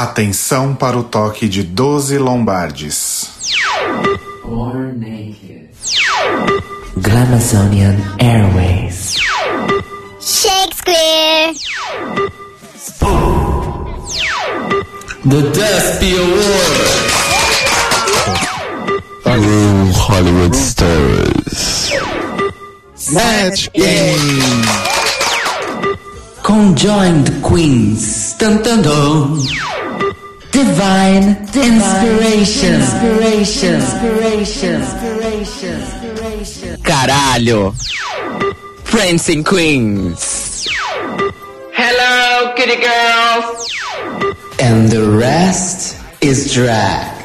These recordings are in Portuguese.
Atenção para o toque de 12 lombardes. Born naked. Glamazonian Airways. Shakespeare. The Despy Award. Real Hollywood Stars. Match Game! Conjoined Queens. Dun, dun, dun. Divine, Inspiration. Inspiration. Inspiration. Inspiration. Inspiration. Caralho! Prancing Queens! Hello, kitty girls! And the rest is drag.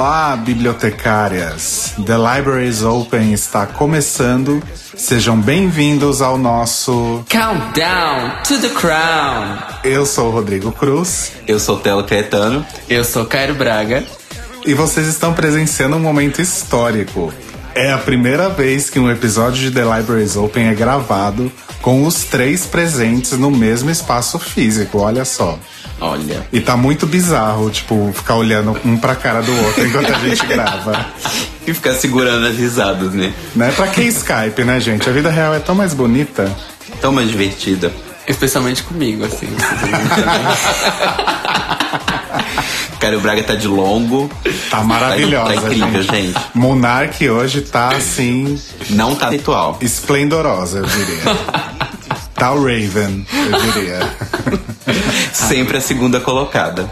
Olá, bibliotecárias! The Library is Open está começando. Sejam bem-vindos ao nosso. Countdown to the crown! Eu sou o Rodrigo Cruz Eu sou Telo Caetano. Eu sou Cairo Braga. e vocês estão presenciando um momento histórico. É a primeira vez que um episódio de The Library is Open é gravado com os três presentes no mesmo espaço físico, olha só. Olha. E tá muito bizarro, tipo, ficar olhando um pra cara do outro enquanto a gente grava. E ficar segurando as risadas, né? Né? Pra que Skype, né, gente? A vida real é tão mais bonita. Tão mais divertida. Especialmente comigo, assim. Cara, o Braga tá de longo. Tá maravilhosa, Tá incrível, gente. Monark hoje tá assim, Não tá ritual. esplendorosa, eu diria. Tá o Raven, eu diria. Sempre a segunda colocada.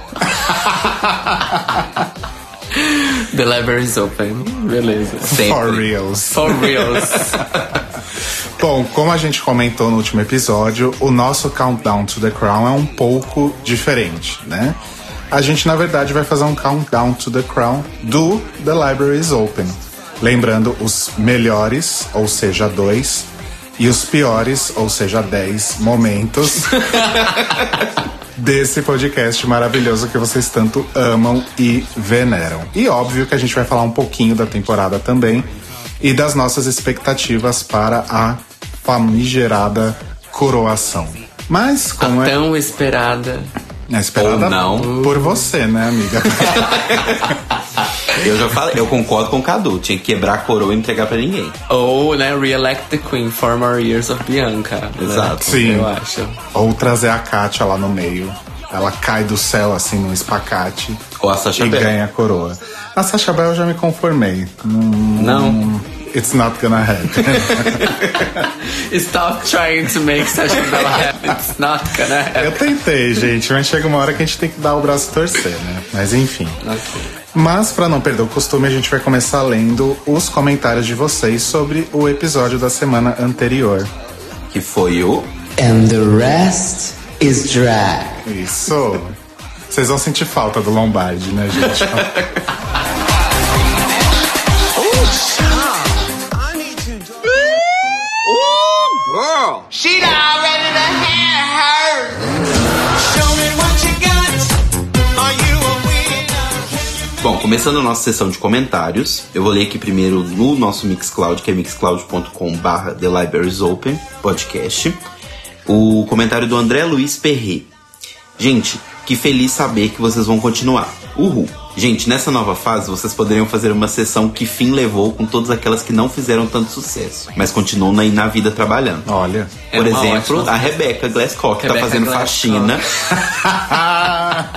The library is open. Beleza. Sempre. For reals. For reals. Bom, como a gente comentou no último episódio, o nosso Countdown to the Crown é um pouco diferente, né? A gente, na verdade, vai fazer um Countdown to the Crown do The Library is Open. Lembrando os melhores, ou seja, dois, e os piores, ou seja, dez momentos desse podcast maravilhoso que vocês tanto amam e veneram. E óbvio que a gente vai falar um pouquinho da temporada também e das nossas expectativas para a famigerada coroação. Mas como é Tão esperada. é esperada Ou não. por você, né, amiga? Eu já falei, eu concordo com o Cadu. Tinha que quebrar a coroa e não entregar pra ninguém. Ou, né, re-elect the queen, four more years of Bianca. né? Exato. Sim. Eu acho. Ou trazer a Kátia lá no meio. Ela cai do céu assim num espacate Ou a Sasha e Bell. ganha a coroa. A Sacha Bell eu já me conformei. Hum, Não. It's not gonna happen. Stop trying to make such a bell happen. It's not gonna happen. Eu tentei, gente, mas chega uma hora que a gente tem que dar o braço a torcer, né? Mas enfim. Ok. Mas para não perder o costume, a gente vai começar lendo os comentários de vocês sobre o episódio da semana anterior. Que foi o. And the rest is drag. Isso. Vocês vão sentir falta do Lombardi, né, gente? I need to. Ooh, girl. She already the hair Show Bom, começando a nossa sessão de comentários, eu vou ler aqui primeiro no nosso Mixcloud, que é mixcloud.com/barra The Libraries Open podcast, o comentário do André Luiz Perret. Gente, que feliz saber que vocês vão continuar. Uhul! Gente, nessa nova fase vocês poderiam fazer uma sessão que fim levou com todas aquelas que não fizeram tanto sucesso, mas continuam aí na vida trabalhando. Olha. É Por uma exemplo, ótima- a Rebecca Glasscock que tá Rebecca fazendo Glasscock. faxina.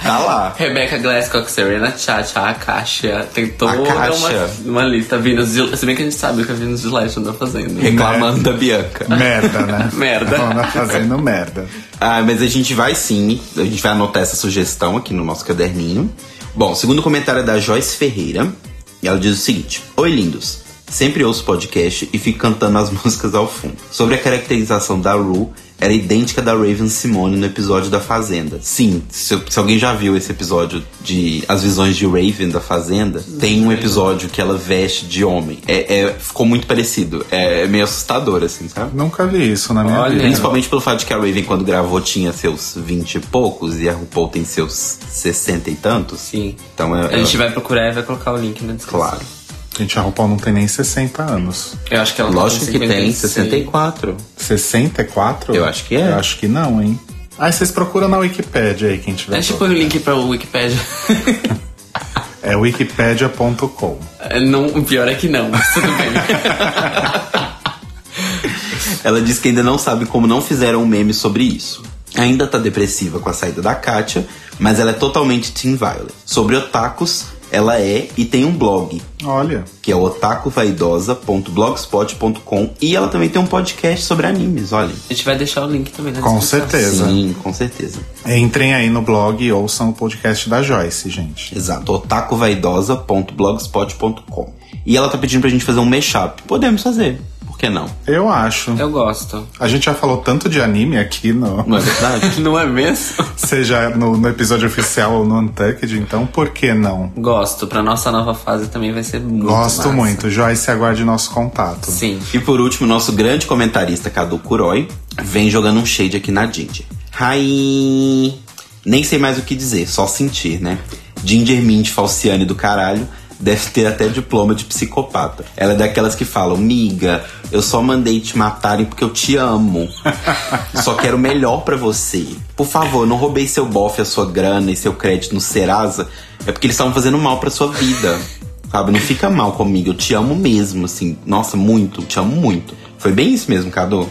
tá lá. Rebecca Glasscock, Serena Chacha, a Kasia. Tem toda A uma, uma lista. Venus de, se bem que a gente sabe o que a Venus de Leste anda fazendo. Reclamando da Bianca. Merda, né? Merda. Ela fazendo merda. Ah, mas a gente vai sim, a gente vai anotar essa sugestão aqui no nosso caderninho. Bom, segundo comentário é da Joyce Ferreira, e ela diz o seguinte: Oi, lindos. Sempre ouço podcast e fico cantando as músicas ao fundo. Sobre a caracterização da Rue, era idêntica da Raven Simone no episódio da Fazenda. Sim, se, se alguém já viu esse episódio de As Visões de Raven da Fazenda, tem um episódio que ela veste de homem. É, é- ficou muito parecido. É, meio assustador, assim, sabe? Nunca vi isso na minha Olha, vida. Principalmente pelo fato de que a Raven, quando gravou, tinha seus 20 e poucos e a RuPaul tem seus 60 e tantos. Sim. Então é. A gente vai procurar e vai colocar o link na descrição. Claro. Gente, a RuPaul não tem nem 60 anos. Eu acho que ela tá Lógico com que tem, 56. 64. 64? Eu acho que é. Eu acho que não, hein? Aí vocês procuram na Wikipédia aí, quem tiver. A gente põe o link pra Wikipedia. É wikipedia.com. não, o pior é que não, mas tudo bem. Ela diz que ainda não sabe como não fizeram um meme sobre isso. Ainda tá depressiva com a saída da Katia, mas ela é totalmente Team Violet. Sobre otakus, ela é e tem um blog, Olha, que é o otacovaidosa.blogspot.com e ela também tem um podcast sobre animes, olha. A gente vai deixar o link também na com descrição. certeza. Sim, com certeza. Entrem aí no blog e ouçam o podcast da Joyce, gente. Exato, otacovaidosa.blogspot.com. E ela tá pedindo pra gente fazer um mashup. Podemos fazer, que não? Eu acho. Eu gosto. A gente já falou tanto de anime aqui, no, Não é verdade? Não é mesmo? seja no, no episódio oficial ou no Untucked, então por que não? Gosto. Pra nossa nova fase também vai ser muito Gosto massa. muito. Joyce, aguarde nosso contato. Sim. E por último, nosso grande comentarista Cadu Kuroi vem jogando um shade aqui na Ginger. Hi! Nem sei mais o que dizer, só sentir, né? Ginger Mint Falciane do caralho deve ter até diploma de psicopata. Ela é daquelas que falam, miga, eu só mandei te matarem porque eu te amo. só quero o melhor pra você. Por favor, não roubei seu bofe, a sua grana e seu crédito no Serasa. É porque eles estavam fazendo mal pra sua vida. Sabe, não fica mal comigo, eu te amo mesmo, assim. Nossa, muito, te amo muito. Foi bem isso mesmo, Cadu?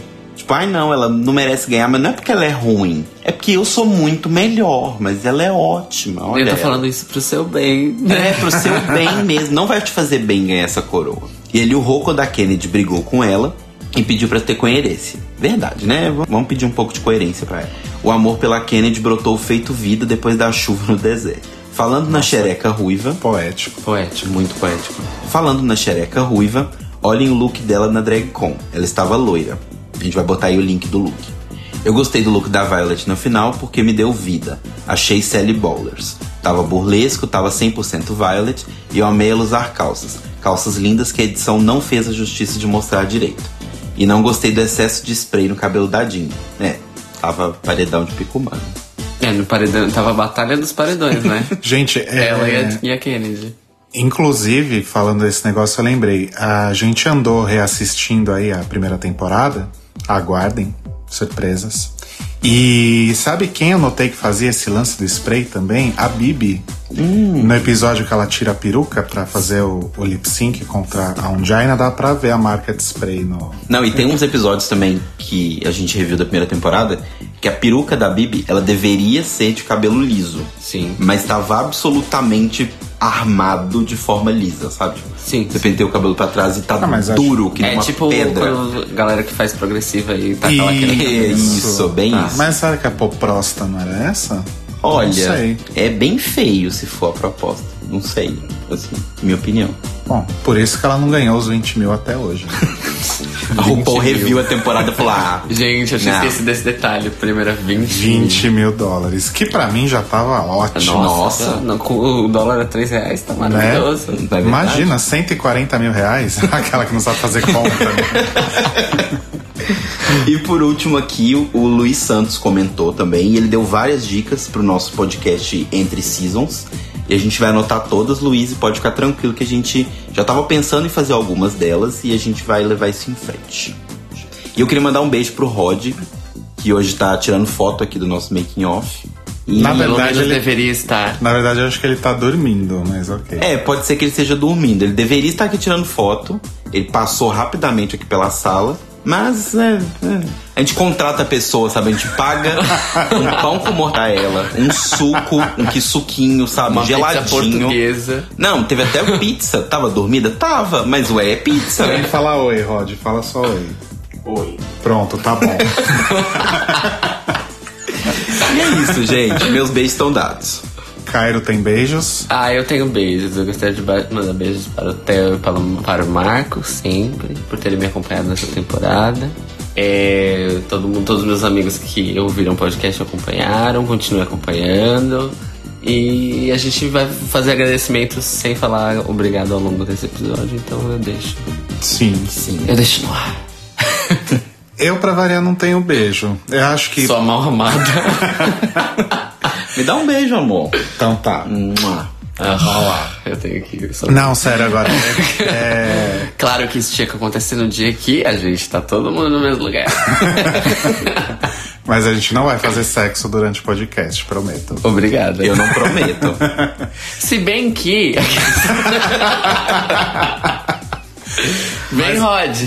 Tipo, ai não, ela não merece ganhar, mas não é porque ela é ruim. É porque eu sou muito melhor, mas ela é ótima. Olha eu tô ela. falando isso pro seu bem. É, pro seu bem mesmo. Não vai te fazer bem ganhar essa coroa. E ele, o Rocco da Kennedy, brigou com ela e pediu pra ter coerência. Verdade, né? Vamos pedir um pouco de coerência pra ela. O amor pela Kennedy brotou feito vida depois da chuva no deserto. Falando na xereca ruiva, Poético. Poético. muito poético. Falando na xereca ruiva, olhem o look dela na DragCon. Ela estava loira. A gente vai botar aí o link do look. Eu gostei do look da Violet no final porque me deu vida. Achei Sally Bowlers. Tava burlesco, tava 100% Violet e eu amei ela usar calças. Calças lindas que a edição não fez a justiça de mostrar direito. E não gostei do excesso de spray no cabelo da Jean. É, tava paredão de picumano. É, no paredão. Tava a batalha dos paredões, né? Gente, é, Ela e a, e a Kennedy. inclusive, falando desse negócio, eu lembrei. A gente andou reassistindo aí a primeira temporada. Aguardem, surpresas. E sabe quem eu notei que fazia esse lance do spray também? A Bibi. No episódio que ela tira a peruca pra fazer o, o lip sync contra a Ungina, dá pra ver a marca de spray no. Não, e tem uns episódios também que a gente reviu da primeira temporada que a peruca da Bibi, ela deveria ser de cabelo liso. Sim. Mas tava absolutamente armado de forma lisa, sabe? Sim. Você penteia o cabelo pra trás e tá Ah, mas acho- duro, que nem É uma tipo pedra. a galera que faz progressiva e tá aquela E- aquele É isso, bem Tá. isso. Mas será que a Poprosta não era essa? Olha, é bem feio se for a proposta. Não sei, assim, minha opinião. Bom, por isso que ela não ganhou os 20 mil até hoje. A RuPaul 20 mil. reviu a temporada e falou: ah, Gente, eu tinha esquecido desse detalhe. Primeira 20. 20 mil dólares. Que pra mim já tava ótimo. Nossa, Nossa. Não, o dólar a 3 reais, tá Né? maravilhoso. Não é? Imagina, 140 mil reais? Aquela que não sabe fazer conta. né? E por último aqui, o- o Luiz Santos comentou também, e ele deu várias dicas pro nosso podcast Entre Seasons. E a gente vai anotar todas, Luiz, e pode ficar tranquilo que a gente já tava pensando em fazer algumas delas e a gente vai levar isso em frente. E eu queria mandar um beijo pro Rod, que hoje tá tirando foto aqui do nosso making off. E Na verdade, ele- deveria estar. Na verdade, eu acho que ele tá dormindo, mas ok. É, pode ser que ele esteja dormindo. Ele deveria estar aqui tirando foto. Ele passou rapidamente aqui pela sala. Mas é, é. a gente contrata a pessoa, sabe? A gente paga um pão com mortadela, um suco, um que suquinho, sabe? Uma pizza Geladinho. portuguesa. Não, teve até pizza. Tava dormida? Tava, mas ué, é pizza. Nem fala oi, Rod. Fala só oi. Oi. Pronto, tá bom. E é isso, gente. Meus beijos estão dados. Cairo tem beijos. Ah, eu tenho beijos. Eu gostaria de mandar beijos para o Theo e para, o- para o Marco, sempre, por terem me acompanhado nessa temporada. É, todo mundo, todos os meus amigos que ouviram o podcast acompanharam, continuem acompanhando. E a gente vai fazer agradecimentos sem falar obrigado ao longo desse episódio, então eu deixo. Sim. Sim. Eu deixo no ar. Eu, pra variar, não tenho beijo. Eu acho que. Sou mal amada. Me dá um beijo, amor. Então tá. Mua. Ah, eu tenho que. só- Não, sério, agora. É, Claro que isso tinha que acontecer no dia que a gente tá todo mundo no mesmo lugar. mas a gente não vai fazer sexo durante o podcast, prometo. Obrigada. Eu não prometo. Se bem que. Vem, Rod.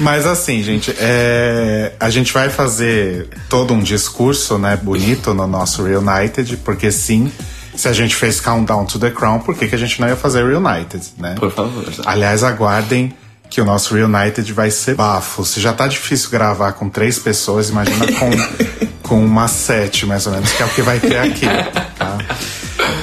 Mas assim, gente, é, a gente vai fazer todo um discurso, né, bonito no nosso Reunited, porque sim, se a gente fez Countdown to the Crown, por que, que a gente não ia fazer Reunited, né? Por favor. Aliás, aguardem que o nosso Reunited vai ser bafo. Se já tá difícil gravar com três pessoas, imagina com, com uma sete, mais ou menos, que é o que vai ter aqui, tá?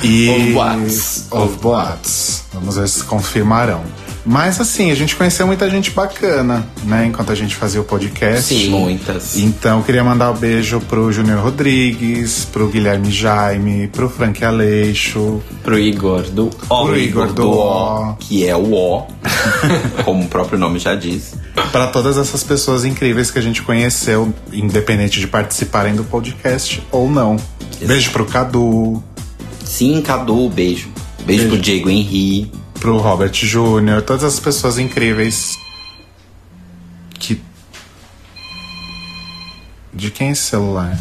E... Of boatos. Of boatos. Vamos ver se confirmarão. Mas assim, a gente conheceu muita gente bacana, né? Enquanto a gente fazia o podcast. Sim. Muitas. Então, queria mandar um beijo pro Júnior Rodrigues, pro Guilherme Jaime, pro Frank Aleixo, Pro Igor do Ó, Pro o Igor do do O. O, que é o O, como o próprio nome já diz. para todas essas pessoas incríveis que a gente conheceu, independente de participarem do podcast ou não. Beijo pro Cadu, Sim, Cadu, beijo. Beijo, pro Diego Henry. Pro Robert Júnior, todas as pessoas incríveis que. De quem é esse celular?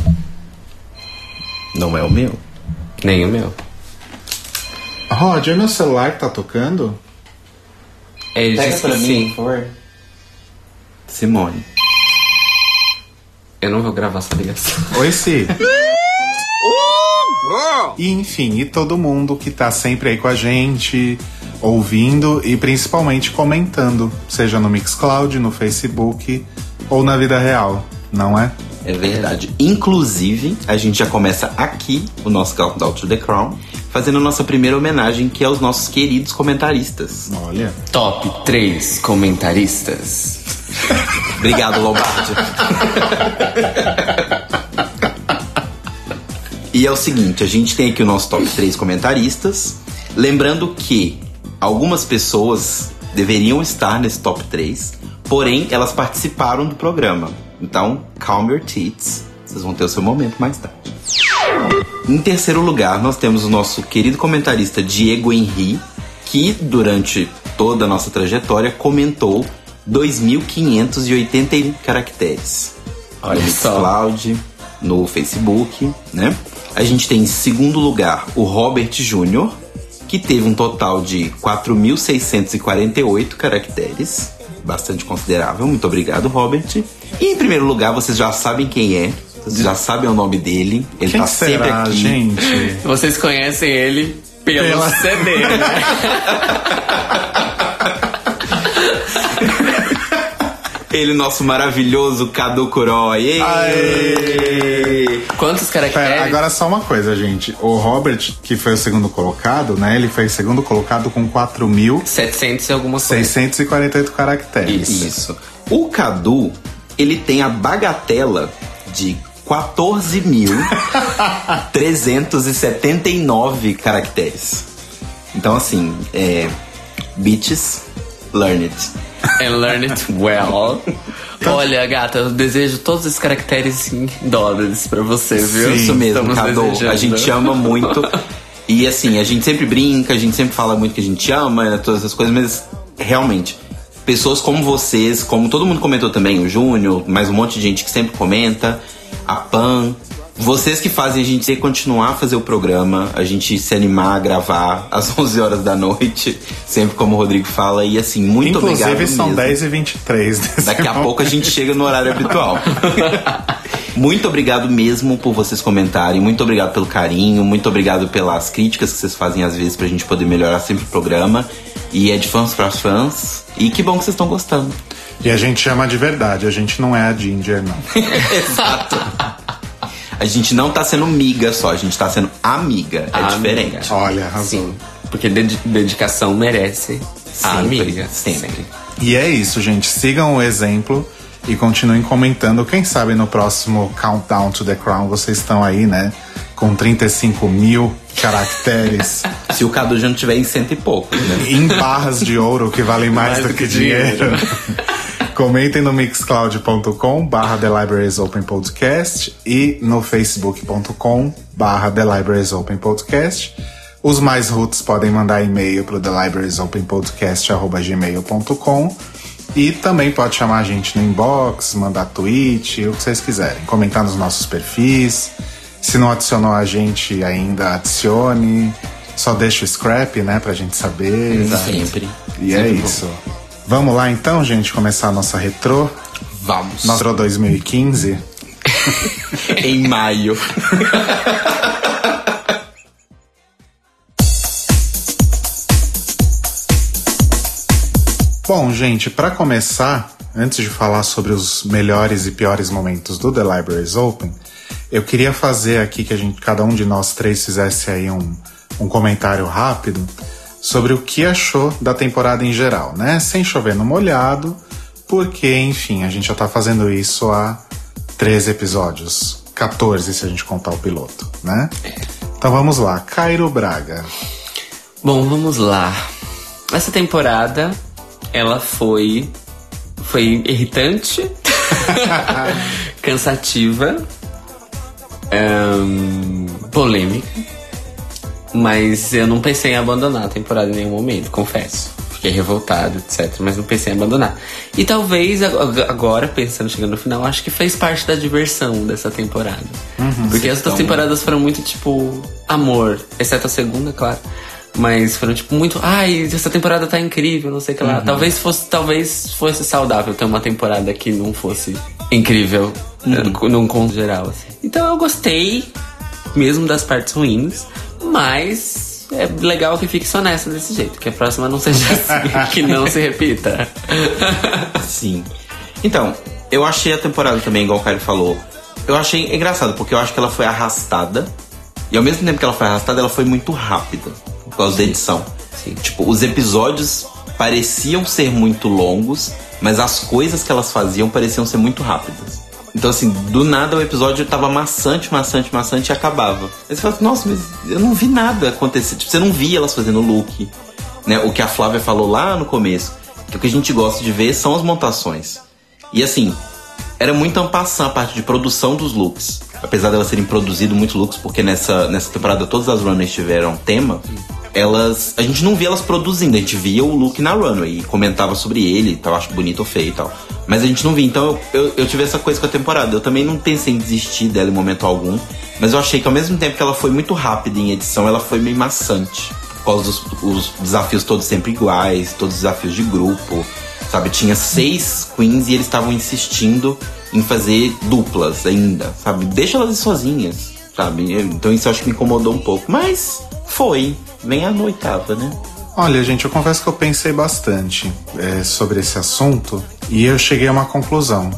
Não é o meu. Nem o meu. Rod, é meu celular que tá tocando? Ele disse que sim. por favor. Simone. Eu não vou gravar essa ligação. Oi, Si. E enfim, e todo mundo que tá sempre aí com a gente, ouvindo e principalmente comentando, seja no Mixcloud, no Facebook ou na vida real, não é? É verdade. Inclusive, a gente já começa aqui o nosso Countdown to the Crown, fazendo a nossa primeira homenagem, que é aos nossos queridos comentaristas. Olha. Top 3 comentaristas. Obrigado, Lombardi. e é o seguinte, a gente tem aqui o nosso top 3 comentaristas. Lembrando que algumas pessoas deveriam estar nesse top 3, porém elas participaram do programa. Então, calm your tits. Vocês vão ter o seu momento mais tarde. Em terceiro lugar, nós temos o nosso querido comentarista Diego Henry, que durante toda a nossa trajetória comentou 2.581 caracteres. Olha no só. Mixcloud, no Facebook, né? A gente tem em segundo lugar o Robert Júnior, que teve um total de 4.648 caracteres. Bastante considerável. Muito obrigado, Robert. E em primeiro lugar, vocês já sabem quem é. Vocês já sabem o nome dele. Ele Quem tá sempre será, aqui. gente? Vocês conhecem ele pelo Pela- CD, né? Ele, nosso maravilhoso Cadu. Aê! Quantos Pera, caracteres? agora só uma coisa, gente. O Robert, que foi o segundo colocado, né? Ele foi segundo colocado com 4.648 700 e alguma coisa. caracteres. Isso. O Cadu, ele tem a bagatela de 14.379 caracteres. Então, assim, é. Bitches, learn it. And learn it well. Olha, gata, eu desejo todos esses caracteres em dólares pra você, viu? Sim, Isso mesmo, Cadu. A gente ama muito. E assim, a gente sempre brinca, a gente sempre fala muito que a gente ama, né, todas essas coisas, mas realmente, pessoas como vocês, como todo mundo comentou também, o Júnior, mais um monte de gente que sempre comenta, a Pan, vocês que fazem a gente continuar a fazer o programa, a gente se animar a gravar às 11 horas da noite, sempre como o Rodrigo fala, e assim, muito obrigado Inclusive são mesmo. 10 e 23 nesse Daqui a pouco a gente chega no horário habitual. muito obrigado mesmo por vocês comentarem. Muito obrigado pelo carinho. Muito obrigado pelas críticas que vocês fazem às vezes pra gente poder melhorar sempre o programa. E é de fãs para fãs. E que bom que vocês estão gostando. E a gente chama de verdade, a gente não é a Ginger, não. Exato. A gente não tá sendo miga só, a gente tá sendo amiga. É Amiga. diferente. Olha, arrasou. Sim, porque dedi- dedicação merece a Sempre, amiga. sempre. E é isso, gente. Sigam o exemplo e continuem comentando. Quem sabe no próximo Countdown to the Crown vocês estão aí, né? Com 35 mil caracteres Se o Cadu já não tiver em cento e poucos, né? em barras de ouro que valem mais, do, que, dinheiro. Comentem no mixcloud.com barra The Libraries Open Podcast e no facebook.com barra The Libraries Open Podcast. Os mais roots podem mandar e-mail para o The Libraries Open Podcast arroba gmail.com e também pode chamar a gente no inbox, mandar tweet, o que vocês quiserem. Comentar nos nossos perfis. Se não adicionou a gente ainda, adicione. Só deixa o scrap, né, pra gente saber. Sempre. E é isso. Vamos lá então, gente, começar a nossa retrô. Vamos. Nossa retrô 2015. em maio. Bom, gente, pra começar, antes de falar sobre os melhores e piores momentos do The Libraries Open, eu queria fazer aqui que a gente, cada um de nós três fizesse aí um, um comentário rápido sobre o que achou da temporada em geral, né? Sem chover no molhado, porque, enfim, a gente já tá fazendo isso há 13 episódios. 14 se a gente contar o piloto, né? Então vamos lá, Cairo Braga. Bom, vamos lá. Essa temporada, ela foi. Foi irritante, cansativa, ahn, polêmica. Mas eu não pensei em abandonar a temporada em nenhum momento, confesso. Fiquei revoltado, etc. Mas não pensei em abandonar. E talvez ag- agora, pensando, chegando no final, acho que fez parte da diversão dessa temporada. Porque as outras temporadas foram muito tipo amor, exceto a segunda, claro. Mas foram tipo muito, ai, essa temporada tá incrível, não sei o que lá. Talvez fosse, talvez fosse saudável ter uma temporada que não fosse incrível, eh, num conto geral. assim. Então eu gostei, mesmo das partes ruins, mas é legal que fique só nessa desse jeito, que a próxima não seja assim, que não se repita. Sim. Então, eu achei a temporada também, igual o Caio falou. Eu achei engraçado, porque eu acho que ela foi arrastada. E ao mesmo tempo que ela foi arrastada, ela foi muito rápida. Por causa da edição. Sim. Tipo, os episódios pareciam ser muito longos, mas as coisas que elas faziam pareciam ser muito rápidas. Então, assim, do nada o episódio tava maçante, maçante, maçante e acabava. Aí você fala, nossa, mas eu não vi nada acontecer. Tipo, você não via elas fazendo look. Né? O que a Flávia falou lá no começo. Que o que a gente gosta de ver são as montações. E assim, era muito ampassã a parte de produção dos looks. Apesar delas serem produzido muitos looks, porque nessa, nessa temporada todas as runners tiveram tema, elas. A gente não via elas produzindo, a gente via o look na runway e comentava sobre ele, tal, acho bonito ou feio e tal. Mas a gente não via, então eu, eu, eu tive essa coisa com a temporada. Eu também não pensei em desistir dela em momento algum, mas eu achei que ao mesmo tempo que ela foi muito rápida em edição, ela foi meio maçante. Por causa dos os desafios todos sempre iguais, todos os desafios de grupo. Sabe, tinha seis queens e eles estavam insistindo em fazer duplas ainda, sabe? Deixa elas sozinhas, sabe? Então isso eu acho que me incomodou um pouco. Mas foi. Vem a oitava, né? Olha, gente, eu confesso que eu pensei bastante é, sobre esse assunto e eu cheguei a uma conclusão.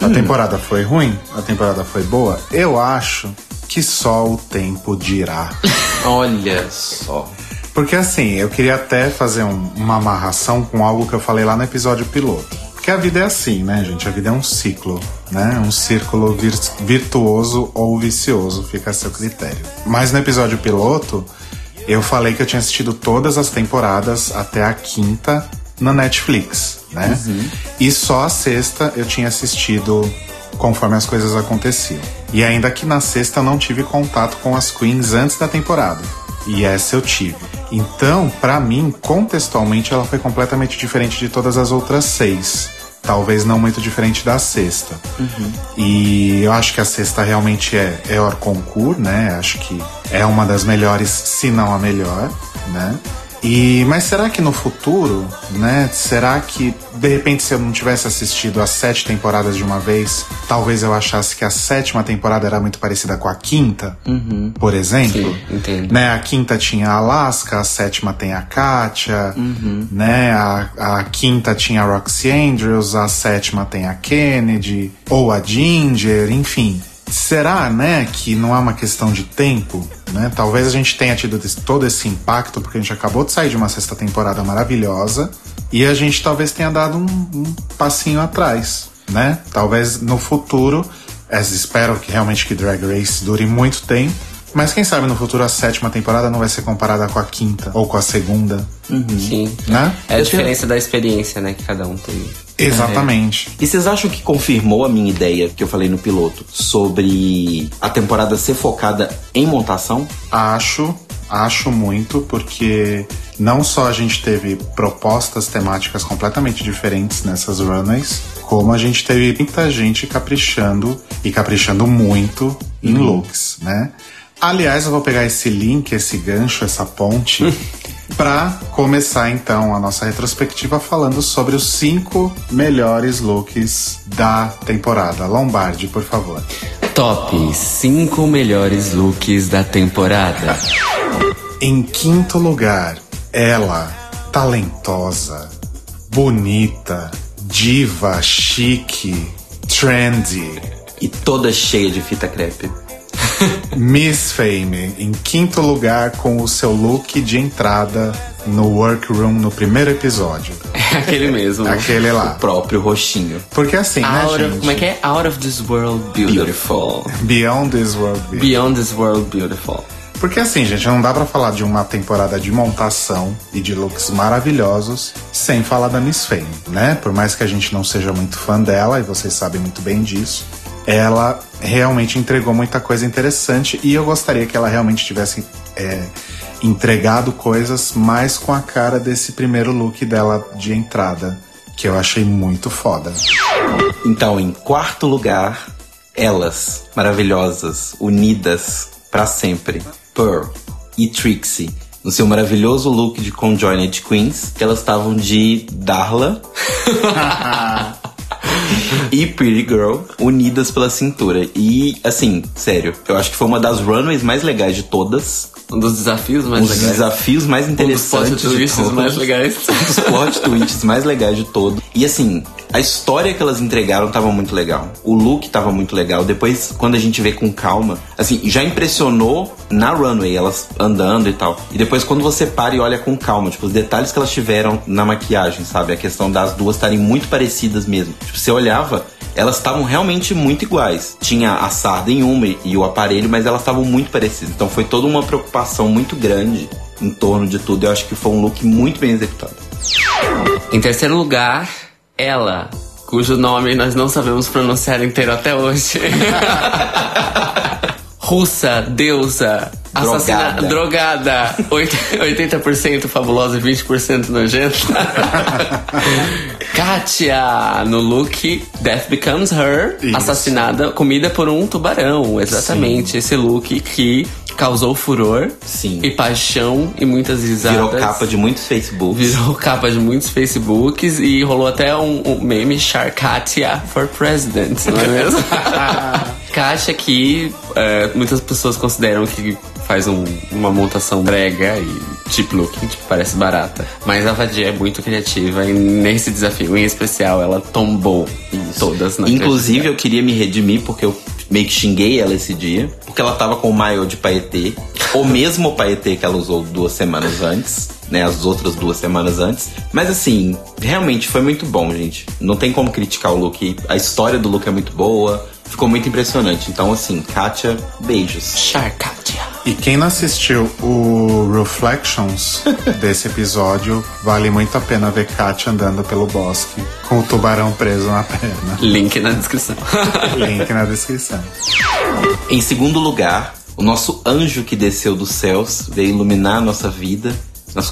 A temporada foi ruim? A temporada foi boa? Eu acho que só o tempo dirá. Olha só. Porque assim, eu queria até fazer um- uma amarração com algo que eu falei lá no episódio piloto. Porque a vida é assim, né, gente? A vida é um ciclo, né? Um círculo vir- virtuoso ou vicioso, fica a seu critério. Mas no episódio piloto, eu falei que eu tinha assistido todas as temporadas até a quinta na Netflix, né? E só a sexta eu tinha assistido conforme as coisas aconteciam. E ainda que na sexta eu não tive contato com as queens antes da temporada. E essa eu tive. Então, pra mim, contextualmente, ela foi completamente diferente de todas as outras seis. Talvez não muito diferente da sexta. E eu acho que a sexta realmente é, é hors concours, né? Acho que é uma das melhores, se não a melhor, né? E, mas será que no futuro, né? Será que de repente se eu não tivesse assistido as sete temporadas de uma vez, talvez eu achasse que a sétima temporada era muito parecida com a quinta, por exemplo? Sim, entendo. Né, a quinta tinha a Alaska, a sétima tem a Katia, né? A, a quinta tinha a Roxy Andrews, a sétima tem a Kennedy, ou a Ginger, enfim. Será, né, que não é uma questão de tempo, né? Talvez a gente tenha tido todo esse impacto porque a gente acabou de sair de uma sexta temporada maravilhosa e a gente talvez tenha dado um, um passinho atrás, né? Talvez no futuro, as- espero que realmente que Drag Race dure muito tempo. Mas quem sabe no futuro a sétima temporada não vai ser comparada com a quinta ou com a segunda, Sim. né? É a diferença da experiência, né, que cada um tem. Exatamente. E vocês acham que confirmou a minha ideia que eu falei no piloto sobre a temporada ser focada em montação? Acho, acho muito, porque não só a gente teve propostas temáticas completamente diferentes nessas runways, como a gente teve muita gente caprichando e caprichando muito em looks, né? Aliás, eu vou pegar esse link, esse gancho, essa ponte, pra começar então a nossa retrospectiva falando sobre os cinco melhores looks da temporada. Lombardi, por favor. Top 5 melhores looks da temporada. Em quinto lugar, ela, talentosa, bonita, diva, chique, trendy. E toda cheia de fita crepe. Miss Fame, em quinto lugar, com o seu look de entrada no workroom no primeiro episódio. É aquele mesmo. Aquele lá. O próprio roxinho. Porque assim, né, Out of, gente? como é que é? Out of this world beautiful. Beyond this world. Be- Beyond this world beautiful. Porque assim, gente, não dá pra falar de uma temporada de montação e de looks maravilhosos sem falar da Miss Fame, né? Por mais que a gente não seja muito fã dela, e vocês sabem muito bem disso, ela realmente entregou muita coisa interessante e eu gostaria que ela realmente tivesse é, entregado coisas mais com a cara desse primeiro look dela de entrada, que eu achei muito foda. Então, em quarto lugar, elas, maravilhosas, unidas pra sempre, Pearl e Trixie, no seu maravilhoso look de Conjoined Queens, que elas estavam de Darla e Pretty Girl unidas pela cintura. E, assim, sério, eu acho que foi uma das runways mais legais de todas. Um dos desafios mais legais. desafios mais Um dos interessantes plot twists mais legais. os plot twists mais legais de todo. E assim, a história que elas entregaram tava muito legal. O look tava muito legal. Depois, quando a gente vê com calma, assim, já impressionou na runway, elas andando e tal. E depois, quando você para e olha com calma, tipo, os detalhes que elas tiveram na maquiagem, sabe? A questão das duas estarem muito parecidas mesmo. Tipo, você olhava, elas estavam realmente muito iguais. Tinha a sarda em uma e o aparelho, mas elas estavam muito parecidas. Então foi toda uma preocupação muito grande em torno de tudo. Eu acho que foi um look muito bem executado. Em terceiro lugar, ela, cujo nome nós não sabemos pronunciar inteiro até hoje. Russa, deusa, assassina, drogada, oit- 80% fabulosa e 20% nojenta. Katia, no look Death Becomes Her, Isso. assassinada, comida por um tubarão. Exatamente, esse look que causou furor Sim. e paixão e muitas risadas. Virou capa de muitos Facebooks. Virou capa de muitos Facebooks e rolou até um, um meme Sharkatia for President, não é mesmo? Katia que é, muitas pessoas consideram que faz um- uma montação brega e cheap looking, tipo, parece barata. Mas a Vadia é muito criativa e nesse desafio em especial ela tombou todas na Inclusive, eu queria me redimir porque eu meio que xinguei ela esse dia. Porque ela tava com o maiô de paetê. o mesmo paetê que ela usou duas semanas antes. Né, as outras duas semanas antes. Mas assim, realmente foi muito bom, gente. Não tem como criticar o look. A história do look é muito boa. Ficou muito impressionante. Então, assim, Kátia, beijos. Sharkatia. E quem não assistiu o Reflections desse episódio, vale muito a pena ver Katia andando pelo bosque com o tubarão preso na perna. Link na descrição. Link na descrição. Em segundo lugar, o nosso anjo que desceu dos céus veio iluminar a nossa vida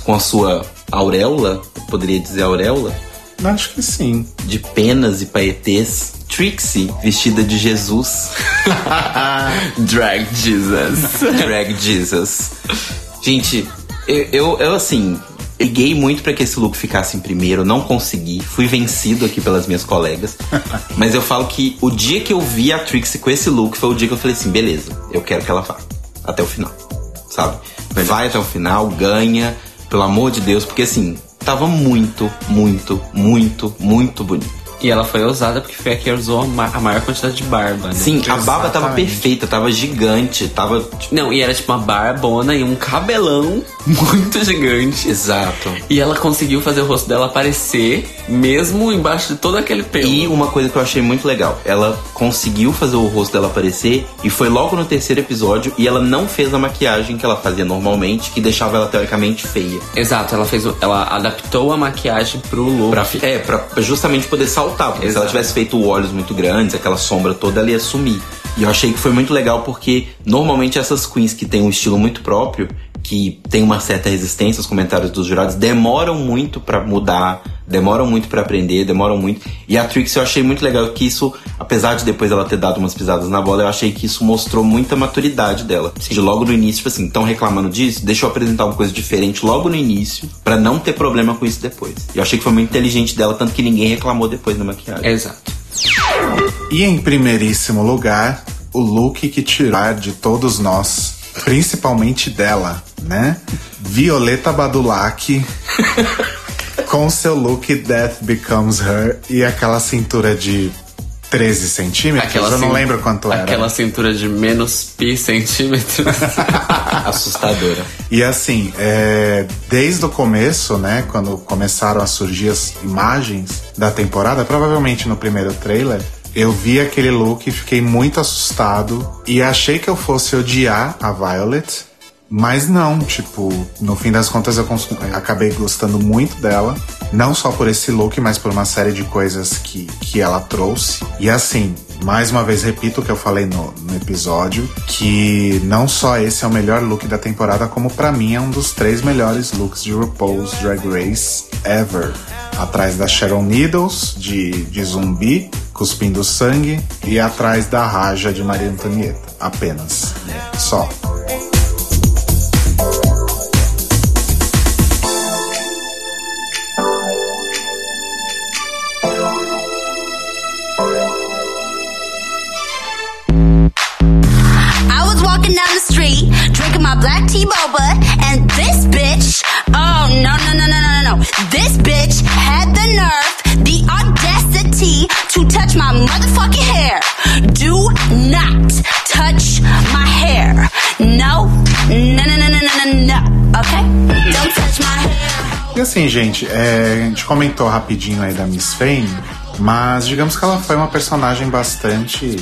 com a sua auréola, poderia dizer auréola, Acho que sim. de penas e paetês. Trixie, vestida de Jesus. Drag Jesus. Drag Jesus. Gente, eu, eu, eu, assim, liguei muito pra que esse look ficasse em primeiro, não consegui, fui vencido aqui pelas minhas colegas. Mas eu falo que o dia que eu vi a Trixie com esse look foi o dia que eu falei assim: beleza, eu quero que ela vá até o final, sabe? Vai até o final, ganha, pelo amor de Deus, porque assim, tava muito, muito, muito, muito bonito. E ela foi ousada porque foi a que usou a ma- a maior quantidade de barba, né? Sim, a barba tava Exatamente. perfeita, tava gigante, tava. tipo, Não, e era tipo uma barbona e um cabelão muito gigante. Exato. E ela conseguiu fazer o rosto dela aparecer, mesmo embaixo de todo aquele pelo. E uma coisa que eu achei muito legal, ela conseguiu fazer o rosto dela aparecer e foi logo no terceiro episódio e ela não fez a maquiagem que ela fazia normalmente, que deixava ela teoricamente feia. Exato, ela fez o- ela adaptou a maquiagem pro look. Pra, é, pra justamente poder porque se Exato. ela tivesse feito olhos muito grandes, aquela sombra toda, ela ia sumir. E eu achei que foi muito legal porque normalmente essas queens que têm um estilo muito próprio, que tem uma certa resistência aos comentários dos jurados, demoram muito pra mudar, demoram muito pra aprender, demoram muito. E a Trix eu achei muito legal que isso, apesar de depois ela ter dado umas pisadas na bola, eu achei que isso mostrou muita maturidade dela. De logo no início, tipo assim, estão reclamando disso, deixa eu apresentar uma coisa diferente logo no início, pra não ter problema com isso depois. E eu achei que foi muito inteligente dela, tanto que ninguém reclamou depois da maquiagem. Exato. E em primeiríssimo lugar, o look que tirar de todos nós, principalmente dela, né? Violeta Badulac com seu look Death Becomes Her e aquela cintura de 13 centímetros. eu não lembro quanto era. Aquela cintura de menos pi centímetros. Assustadora. E assim, é, desde o começo, né, quando começaram a surgir as imagens da temporada, provavelmente no primeiro trailer, eu vi aquele look e fiquei muito assustado e achei que eu fosse odiar a Violet, mas não, tipo, no fim das contas eu acabei gostando muito dela, não só por esse look, mas por uma série de coisas que, que ela trouxe. E assim, mais uma vez repito o que eu falei no, no episódio, que não só esse é o melhor look da temporada, como pra mim é um dos três melhores looks de RuPaul's Drag Race ever. Atrás da Sharon Needles, de, de zumbi, cuspindo sangue, e atrás da Raja de Maria Antonieta. Apenas. Só. Drinking my black tea boba, and this bitch, oh no, no, no, no, no, no. This bitch had the nerve, the audacity to touch my motherfucking hair. Do not touch my hair. No, no, no, no, no, no, no, no. Okay? Don't touch my hair. E assim, gente, é, a gente comentou rapidinho aí da Miss Fame, mas digamos que ela foi uma personagem bastante.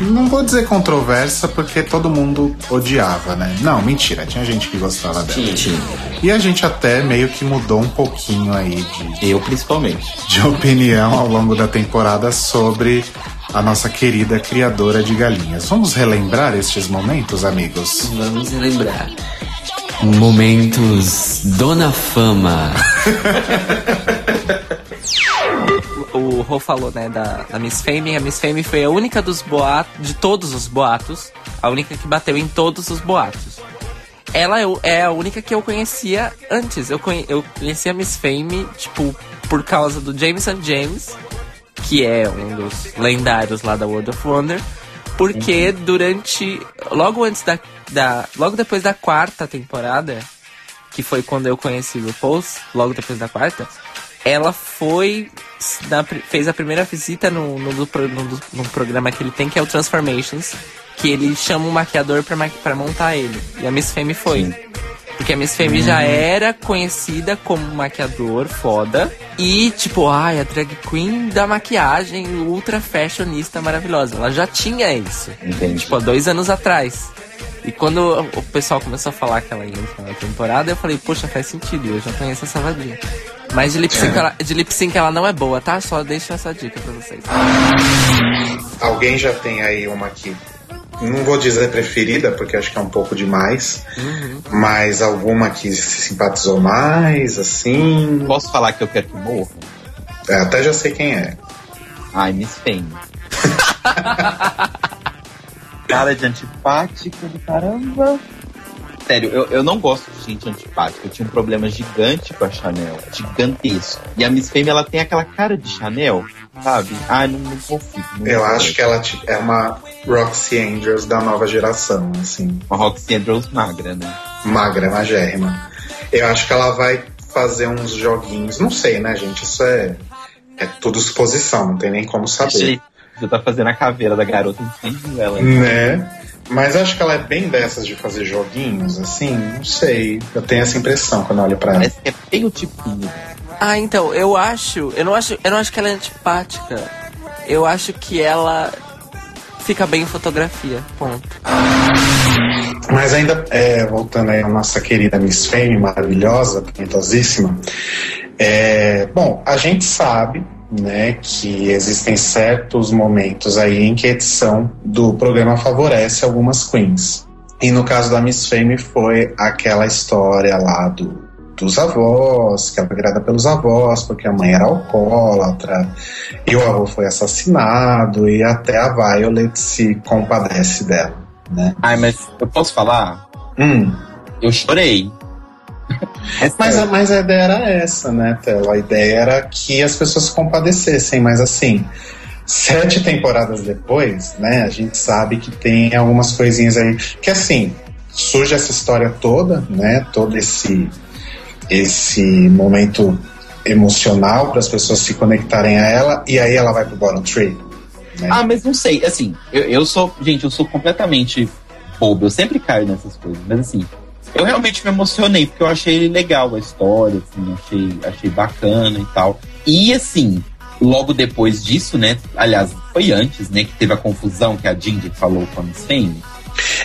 Não vou dizer controversa, porque todo mundo odiava, né? Não, mentira, tinha gente que gostava dela. Tinha. E a gente até meio que mudou um pouquinho aí de, Eu principalmente. de opinião ao longo da temporada sobre a nossa querida criadora de galinhas. Vamos relembrar estes momentos, amigos? Vamos lembrar. Momentos Dona Fama. o Rô falou, né, da, da Miss Fame. A Miss Fame foi a única dos boatos, de todos os boatos, a única que bateu em todos os boatos. Ela eu- é a única que eu conhecia antes. Eu, conhe, eu conhecia a Miss Fame, tipo, por causa do Jameson James, que é um dos lendários lá da World of Wonder. Porque durante. Logo antes da, da. Logo depois da quarta temporada, que foi quando eu conheci o RuPaul's, logo depois da quarta, ela foi. Fez a primeira visita no, no, no no- programa que ele tem, que é o Transformations, que ele chama um maquiador pra, pra montar ele. E a Miss Fame foi. Porque a Miss Fame já era conhecida como maquiador foda. E, tipo, ai, a drag queen da maquiagem ultra fashionista maravilhosa. Ela já tinha isso. Entendi. Tipo, há dois anos atrás. E quando o pessoal começou a falar que ela ia entrar na temporada, eu falei, poxa, faz sentido, eu já conheço essa vadia. Mas de lip sync, ela, de lip sync ela não é boa, tá? Só deixo essa dica pra vocês. Alguém já tem aí uma que. Não vou dizer preferida, porque acho que é um pouco demais. Mas alguma que se simpatizou mais, assim. Posso falar que eu quero que morra? É, até já sei quem é. Ai, Miss Fame. Cara de antipática do caramba. Sério, eu, eu não gosto de gente antipática. Eu tinha um problema gigante com a Chanel. Gigantesco. E a Miss Fame, ela tem aquela cara de Chanel, sabe? Ai, não, não consigo. não Eu acho que ela é uma Roxy Angels da nova geração, assim. Uma Roxy Andrews magra, né? Magra, magérrima. Eu acho que ela vai fazer uns joguinhos. Não sei, né, gente? Isso é, É tudo suposição, não tem nem como saber. Você tá fazendo a caveira da garota entendendo ela. Né? Mas acho que ela é bem dessas de fazer joguinhos, assim, não sei. Eu tenho essa impressão quando eu olho pra ela. Parece que é bem o tipinho. Ah, então, eu acho. Eu não acho, eu não acho que ela é antipática. Eu acho que ela fica bem em fotografia. Ponto. Mas ainda, é, voltando aí à nossa querida Miss Fame, maravilhosa, talentosíssima. É, bom, a gente sabe né, que existem certos momentos aí em que a edição do programa favorece algumas queens. E no caso da Miss Fame foi aquela história lá do, dos avós, que ela foi criada pelos avós, porque a mãe era alcoólatra, e o avô foi assassinado, e até a Violet se compadece dela, né? Ai, mas eu posso falar? Hum, Eu chorei. É Mas, a, mas a ideia era essa, né, Telo? A ideia era que as pessoas se compadecessem, mas assim, sete temporadas depois, né, a gente sabe que tem algumas coisinhas aí. Que assim, surge essa história toda, né, todo esse, esse momento emocional para as pessoas se conectarem a ela, e aí ela vai pro bottom tree. Né? Ah, mas não sei, assim, eu, eu sou, gente, eu sou completamente bobo, eu sempre caio nessas coisas, mas assim, eu realmente me emocionei, porque eu achei legal a história, assim, achei, achei bacana e tal. E assim, logo depois disso, né, aliás, foi antes, né, que teve a confusão que a Ginger falou com a Miss Fame.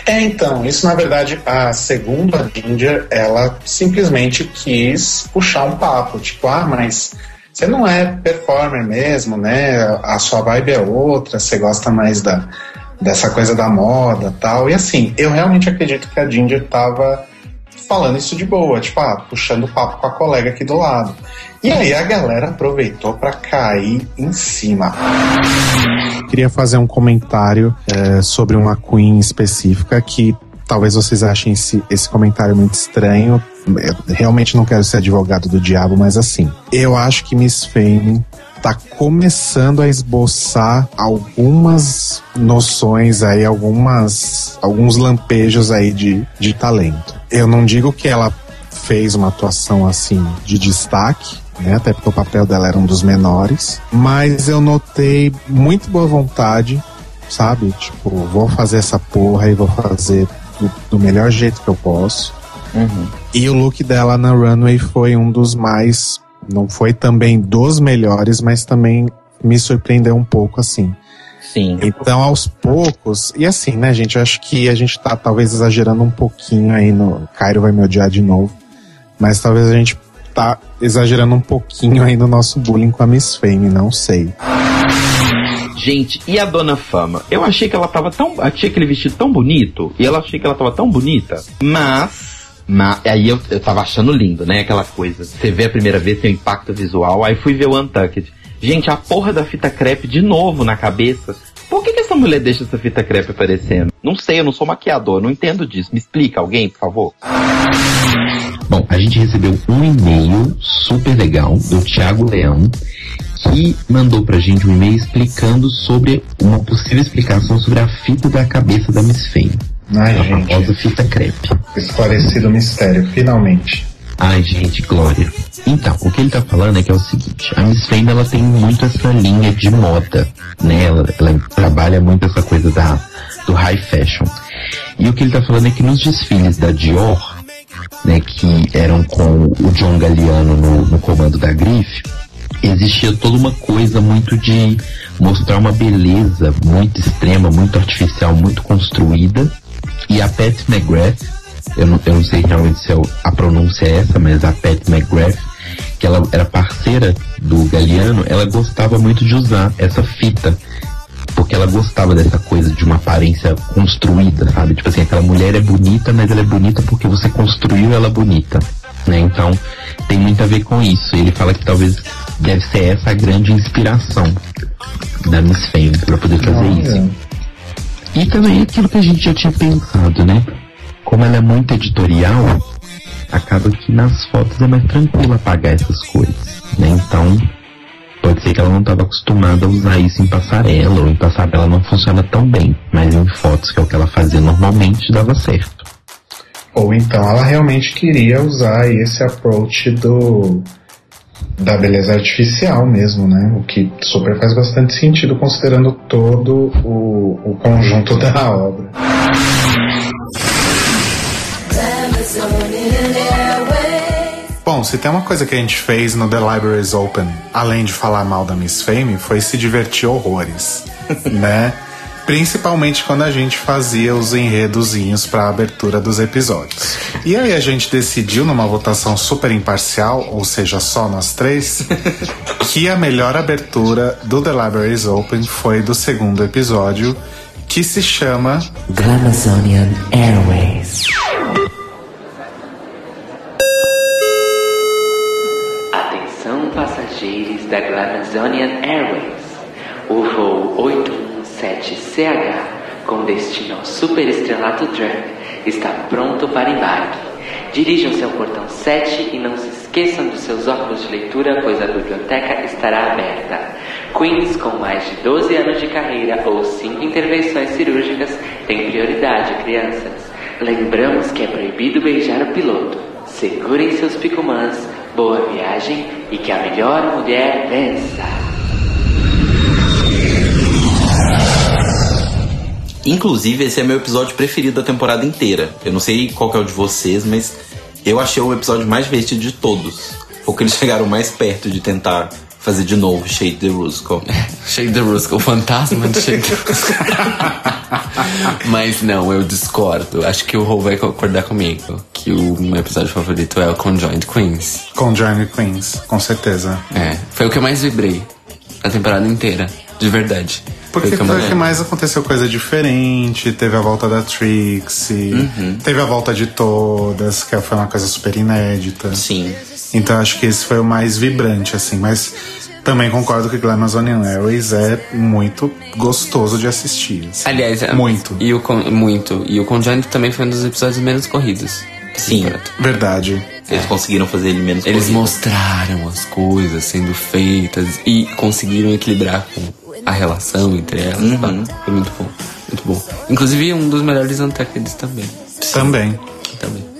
É, então, isso na verdade, a segunda Ginger, ela simplesmente quis puxar um papo, tipo, ah, mas você não é performer mesmo, né? A sua vibe é outra, você gosta mais da, dessa coisa da moda tal. E assim, eu realmente acredito que a Ginger tava falando isso de boa, tipo, ah, puxando papo com a colega aqui do lado. E aí a galera aproveitou pra cair em cima. Queria fazer um comentário é, sobre uma Queen específica que talvez vocês achem esse, esse comentário muito estranho. Eu realmente não quero ser advogado do diabo, mas assim, eu acho que Miss Fame tá começando a esboçar algumas noções aí, algumas alguns lampejos aí de, de talento. Eu não digo que ela fez uma atuação assim de destaque, né? Até porque o papel dela era um dos menores, mas eu notei muito boa vontade, sabe? Tipo, vou fazer essa porra e vou fazer do, do melhor jeito que eu posso. E o look dela na runway foi um dos mais. Não foi também dos melhores, mas também me surpreendeu um pouco assim. Sim. Então, aos poucos, e assim, né, gente, eu acho que a gente tá talvez exagerando um pouquinho aí no. Cairo vai me odiar de novo, mas talvez a gente tá exagerando um pouquinho aí no nosso bullying com a Miss Fame, não sei. Gente, e a Dona Fama? Eu achei que ela tava tão. Achei aquele vestido tão bonito. E ela achei que ela tava tão bonita. Mas. Mas aí eu, eu tava achando lindo, né? Aquela coisa. Você vê a primeira vez, tem um impacto visual. Aí fui ver o Untucked. Gente, a porra da fita crepe de novo na cabeça. Por que, que essa mulher deixa essa fita crepe aparecendo? Não sei, eu não sou maquiador, não entendo disso. Me explica alguém, por favor. Bom, a gente recebeu um e-mail super legal do Thiago Leão que mandou pra gente um e-mail explicando sobre uma possível explicação sobre a fita da cabeça da Miss Fame. Ai, a gente. famosa fita crepe. Esclarecido o mistério, finalmente. Ai, gente, glória. Então, o que ele tá falando é que é o seguinte, a Miss Fame, ela tem muito essa linha de moda, né? Ela, ela trabalha muito essa coisa da, do high fashion. E o que ele tá falando é que nos desfiles da Dior, né, que eram com o John Galliano no, no comando da grife, existia toda uma coisa muito de mostrar uma beleza muito extrema, muito artificial, muito construída. E a Pat McGrath, eu não, eu não sei realmente se é a pronúncia é essa, mas a Pat McGrath, que ela era parceira do Galliano, ela gostava muito de usar essa fita. Porque ela gostava dessa coisa de uma aparência construída, sabe? Tipo assim, aquela mulher é bonita, mas ela é bonita porque você construiu ela bonita. Né? Então, tem muito a ver com isso. Ele fala que talvez deve ser essa a grande inspiração da Miss Fame para poder fazer isso. E também aquilo que a gente já tinha pensado, né? Como ela é muito editorial, acaba que nas fotos é mais tranquilo apagar essas cores, né? Então, pode ser que ela não estava acostumada a usar isso em passarela, ou em passarela não funciona tão bem, mas em fotos, que é o que ela fazia normalmente, dava certo. Ou então ela realmente queria usar esse approach do da beleza artificial mesmo, né? O que super faz bastante sentido considerando todo o, o conjunto da obra. Bom, se tem uma coisa que a gente fez no The Libraries Open, além de falar mal da Miss Fame, foi se divertir horrores, né? Principalmente quando a gente fazia os enredozinhos para a abertura dos episódios. E aí a gente decidiu numa votação super imparcial, ou seja, só nós três, que a melhor abertura do The Libraries Open foi do segundo episódio, que se chama Glamazonian Airways. Atenção passageiros da Glamazonian Airways. O voo 817CH com destino ao superestrelato Drunk está pronto para embarque. Dirijam-se ao portão 7 e não se esqueçam dos seus óculos de leitura, pois a biblioteca estará aberta. Queens com mais de 12 anos de carreira ou 5 intervenções cirúrgicas têm prioridade, crianças. Lembramos que é proibido beijar o piloto. Segurem seus picumãs, boa viagem e que a melhor mulher vença. Inclusive, esse é meu episódio preferido da temporada inteira. Eu não sei qual que é o de vocês, mas eu achei o episódio mais divertido de todos. Foi o que eles chegaram mais perto de tentar fazer de novo Shade the Rusical. Shade the Rusical, o fantasma de Shade the Rusical. Mas não, eu discordo. Acho que o Rô vai concordar comigo. Que o meu episódio favorito é o Conjoined Queens. Conjoined Queens, com certeza. É, foi o que eu mais vibrei a temporada inteira, de verdade. Porque foi o que eu foi o mais- que mais aconteceu coisa diferente, teve a volta da Trixie, Uhum. teve a volta de todas, que foi uma coisa super inédita. Sim. Então acho que esse foi o mais vibrante, assim, mas também concordo que Glamazonian Airways é muito gostoso de assistir. assim. Aliás, é- Muito. E o Con- muito. E o Conjoined também foi um dos episódios menos corridos. Sim. Verdade. Eles conseguiram fazer ele menos Eles corrido. mostraram as coisas sendo feitas e conseguiram equilibrar com a relação entre elas. Uhum. sabe? Foi muito bom. Muito bom. Inclusive um dos melhores Untuckeds também. Também. Também.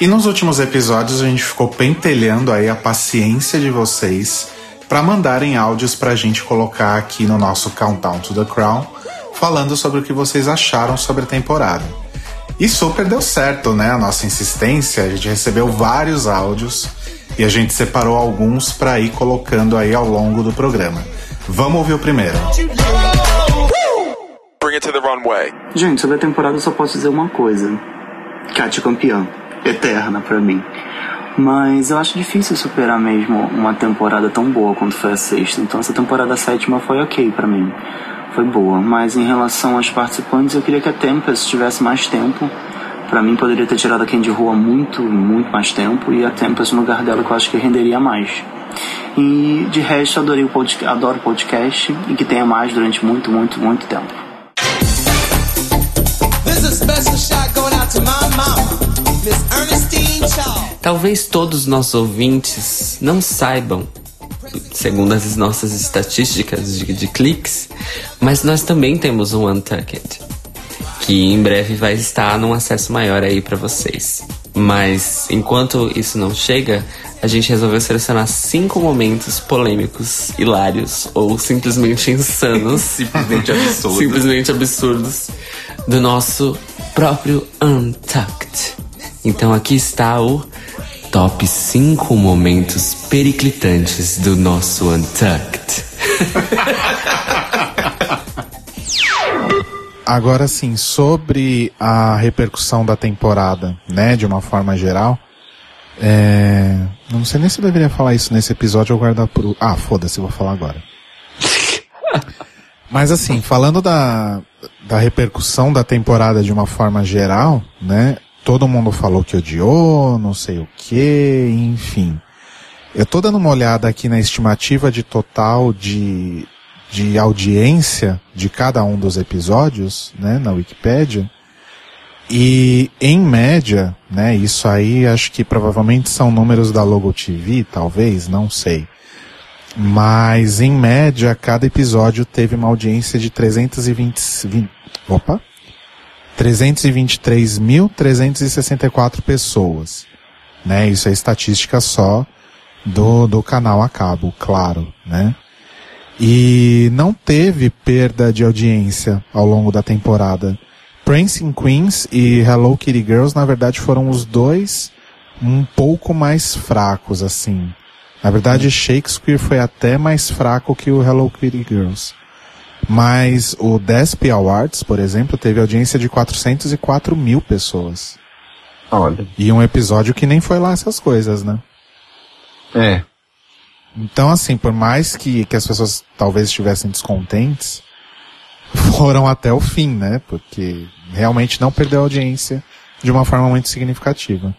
E nos últimos episódios a gente ficou pentelhando aí a paciência de vocês para mandarem áudios pra gente colocar aqui no nosso Countdown to the Crown, falando sobre o que vocês acharam sobre a temporada. E super deu certo, né? A nossa insistência, a gente recebeu vários áudios e a gente separou alguns para ir colocando aí ao longo do programa. Vamos ouvir o primeiro. Bring it to the runway. Gente, sobre a temporada eu só posso dizer uma coisa. Kátia campeã. Eterna pra mim. Mas eu acho difícil superar mesmo uma temporada tão boa quanto foi a sexta. Então essa temporada sétima foi ok pra mim. Foi boa. Mas em relação aos participantes, eu queria que a Tempest tivesse mais tempo. Pra mim poderia ter tirado a Candy Rua muito, muito mais tempo. E a Tempest no lugar dela que eu acho que renderia mais. E de resto, adorei o podcast, adoro o podcast e que tenha mais durante muito, muito, muito tempo. Talvez todos os nossos ouvintes não saibam, segundo as nossas estatísticas de, de cliques, mas nós também temos um Untucked, que em breve vai estar num acesso maior aí pra vocês. Mas enquanto isso não chega, a gente resolveu selecionar cinco momentos polêmicos, hilários ou simplesmente insanos, Simplesmente absurdos. simplesmente absurdos do nosso próprio Untucked. Então aqui está o top 5 momentos periclitantes do nosso Untucked. Agora sim, sobre a repercussão da temporada, né, de uma forma geral, é... não sei nem se eu deveria falar isso nesse episódio ou guardar pro... Ah, foda-se, eu vou falar agora. Mas assim, falando da, da repercussão da temporada de uma forma geral, né, todo mundo falou que odiou, não sei o que, enfim. Eu tô dando uma olhada aqui na estimativa de total de, de audiência de cada um dos episódios, né, na Wikipédia. E em média, né, isso aí acho que provavelmente são números da Logo TV, talvez, não sei. Mas em média, cada episódio teve uma audiência de 320, vin- opa, 323.364 pessoas. Né? Isso é estatística só do, do canal a cabo, claro, né? E não teve perda de audiência ao longo da temporada. Prancing Queens e Hello Kitty Girls, na verdade, foram os dois um pouco mais fracos, assim. Na verdade, Shakespeare foi até mais fraco que o Hello Kitty Girls. Mas o Desp Awards, por exemplo, teve audiência de 404 mil pessoas. Olha. E um episódio que nem foi lá essas coisas, né? É. Então, assim, por mais que, que as pessoas talvez estivessem descontentes, foram até o fim, né? Porque realmente não perdeu audiência de uma forma muito significativa.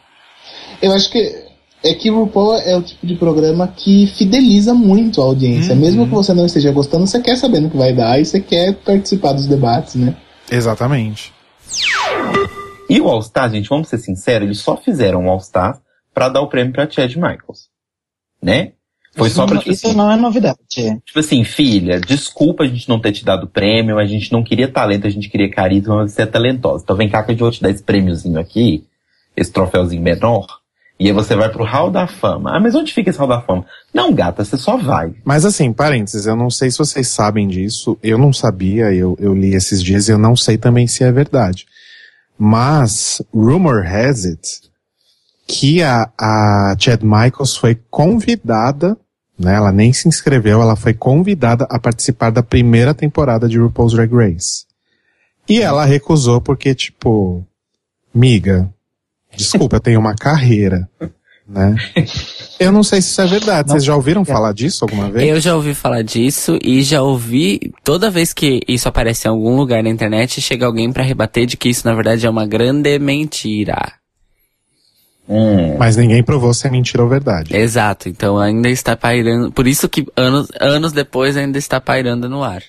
Eu acho que é que o RuPaul é o tipo de programa que fideliza muito a audiência. Mesmo que você não esteja gostando, você quer saber no que vai dar e você quer participar dos debates, né? Exatamente. E o All Star, gente, vamos ser sinceros, eles só fizeram o All Star pra dar o prêmio pra Chad Michaels. Né? Foi Isso só pra, não- tipo isso assim, não é novidade. tipo assim, filha, desculpa a gente não ter te dado o prêmio, a gente não queria talento, a gente queria carisma, mas você é talentosa. Então vem cá que eu vou te dar esse prêmiozinho aqui, esse troféuzinho menor, e aí você vai pro Hall da Fama. Ah, mas onde fica esse Hall da Fama? Não, gata, você só vai. Mas assim, parênteses, eu não sei se vocês sabem disso, eu não sabia, eu, eu li esses dias e eu não sei também se é verdade. Mas, rumor has it, que a, a Chad Michaels foi convidada, né, ela nem se inscreveu, ela foi convidada a participar da primeira temporada de RuPaul's Drag Race. E ela recusou porque, tipo, miga, desculpa, eu tenho uma carreira, né? Eu não sei se isso é verdade. Vocês já ouviram falar disso alguma vez? Eu já ouvi falar disso e já ouvi toda vez que isso aparece em algum lugar na internet, chega alguém pra rebater de que isso na verdade é uma grande mentira. Mas ninguém provou se é mentira ou verdade. Exato, então ainda está pairando, por isso que anos, anos depois ainda está pairando no ar.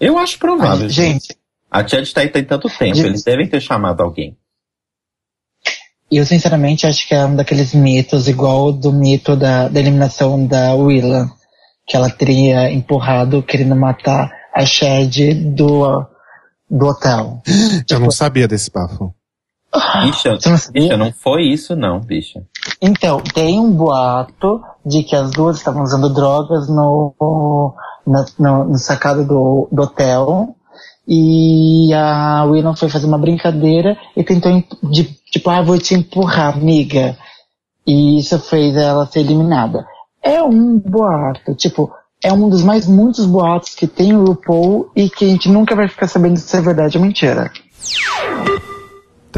Eu acho provável. Ai, gente. A Chad tá aí tem tanto tempo, Gente. eles devem ter chamado alguém. E eu sinceramente acho que é um daqueles mitos, igual do mito da, da eliminação da Willa, que ela teria empurrado querendo matar a Shed do, do hotel. Eu não sabia desse bafo. Bicha, bicha, não foi isso não, bicha. Então, tem um boato de que as duas estavam usando drogas no, na- no, no sacado do, do hotel. E a Willan foi fazer uma brincadeira e tentou, de, tipo, ah, vou te empurrar, amiga. E isso fez ela ser eliminada. É um boato, tipo, é um dos mais muitos boatos que tem o RuPaul e que a gente nunca vai ficar sabendo se é verdade ou mentira.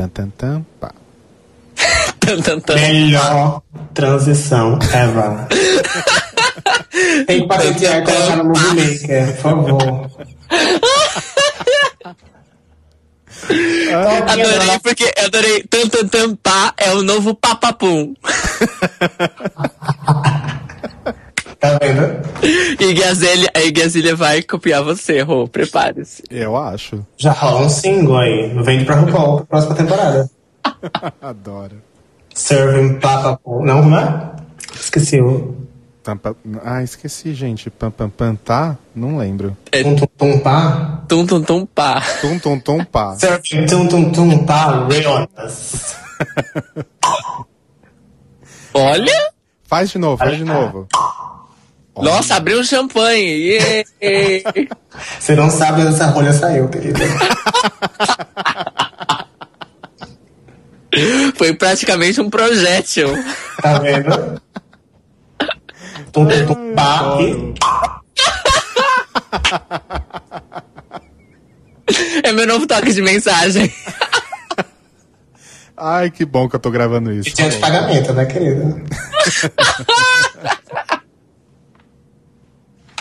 Tan, tan, tan, pá. Melhor transição ever. Tem que patentear e colocar no Movie Maker, por favor. Adorei, porque adorei. Tam, tam, tam, pá, é o novo papapum. Tá vendo? E Gazélia, a Gazélia vai copiar você, Rô, prepare-se. Eu acho. Já rola um single aí. Vende pra RuPaul pra próxima temporada. Adoro. Serving Papa. Não, como é? Esqueci o. Ah, esqueci, gente. Pam, pam, pam, tá? Não lembro. Tum tum tum pá. Tum tum tum pá. Tum, tum, tum, pá. Serving tum tum tum pá. Realness. Olha! Faz de novo, faz de novo. Nossa, abriu um champanhe. Yay! Você não sabe onde essa rolha saiu, querida. Foi praticamente um projétil. Tá vendo? Tum pá. E É meu novo toque de mensagem. Ai, que bom que eu tô gravando isso. tinha de pagamento, né, querida?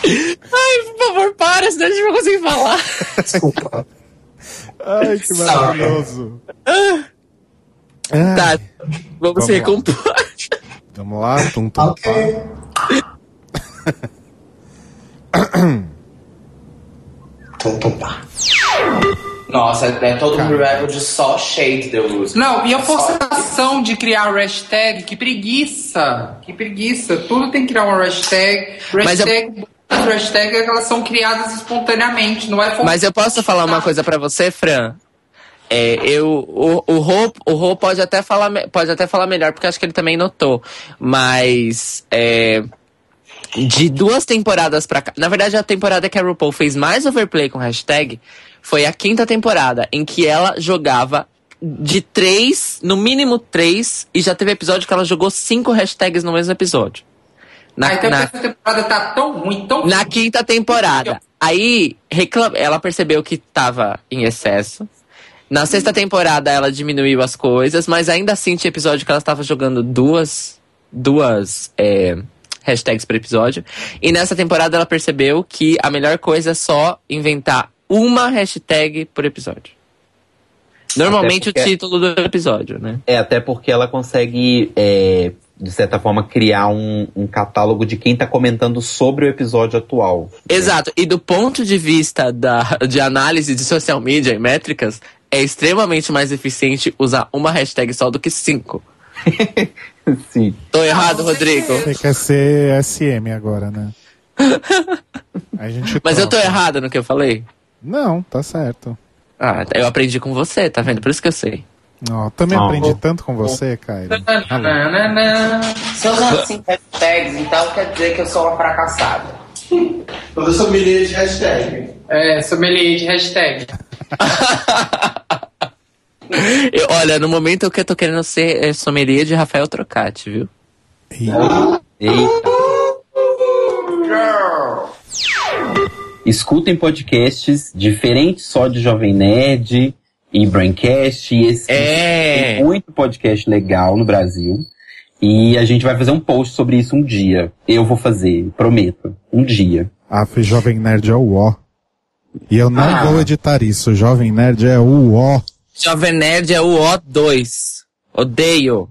Ai, por a gente não vai conseguir falar. Desculpa. Ai, que maravilhoso. Tá, vamos se lá. recompor. Vamos lá, tum, tum, Ok. Tum tum pá. Nossa, é todo um revival de só shade deu luz. Não, e a forçação de criar hashtag, que preguiça. Que preguiça. Tudo tem que criar uma hashtag. Mas eu- Hashtag, as hashtags elas são criadas espontaneamente, não é Mas eu posso falar uma coisa pra você, Fran? É, eu, o, o Rô, o Rô pode até falar, pode até falar melhor, porque acho que ele também notou. Mas é, de duas temporadas pra cá. Na verdade, a temporada que a RuPaul fez mais overplay com hashtag foi a quinta temporada, em que ela jogava de três, no mínimo três, e já teve episódio que ela jogou cinco hashtags no mesmo episódio. Na, Ah, então na- essa temporada tá tão ruim, tão na quinta temporada. Aí reclam... ela percebeu que tava em excesso. Na sexta temporada ela diminuiu as coisas, mas ainda assim tinha episódio que ela estava jogando duas, duas é, hashtags por episódio. E nessa temporada ela percebeu que a melhor coisa é só inventar uma hashtag por episódio. Normalmente Até o porque- título do episódio, né? É, até porque ela consegue, é, de certa forma, criar um, um catálogo de quem tá comentando sobre o episódio atual. Exato. E do ponto de vista da, de análise de social media e métricas, é extremamente mais eficiente usar uma hashtag só do que cinco. Sim. Tô errado, Rodrigo. Você quer ser SM agora, né? A gente Mas eu tô troca. errado no que eu falei? Não, tá certo. Ah, eu aprendi com você, tá vendo? Por isso que eu sei. Ó, também Ó. aprendi tanto com você, Caio. Se eu não cinco hashtags, então quer dizer que eu sou uma fracassada. Eu sou de hashtag. É, sommelier de hashtag. Eu- olha, no momento que eu tô querendo ser é, sommelier de Rafael Trocati, viu? Eita. Escutem podcasts diferentes só de Jovem Nerd e Braincast. E esse É. Tem muito podcast legal no Brasil. E a gente vai fazer um post sobre isso um dia. Eu vou fazer, prometo. Um dia. A Jovem Nerd é o ó. E eu não Ah. vou editar isso. Jovem Nerd é o ó. Jovem Nerd é o O2. Odeio.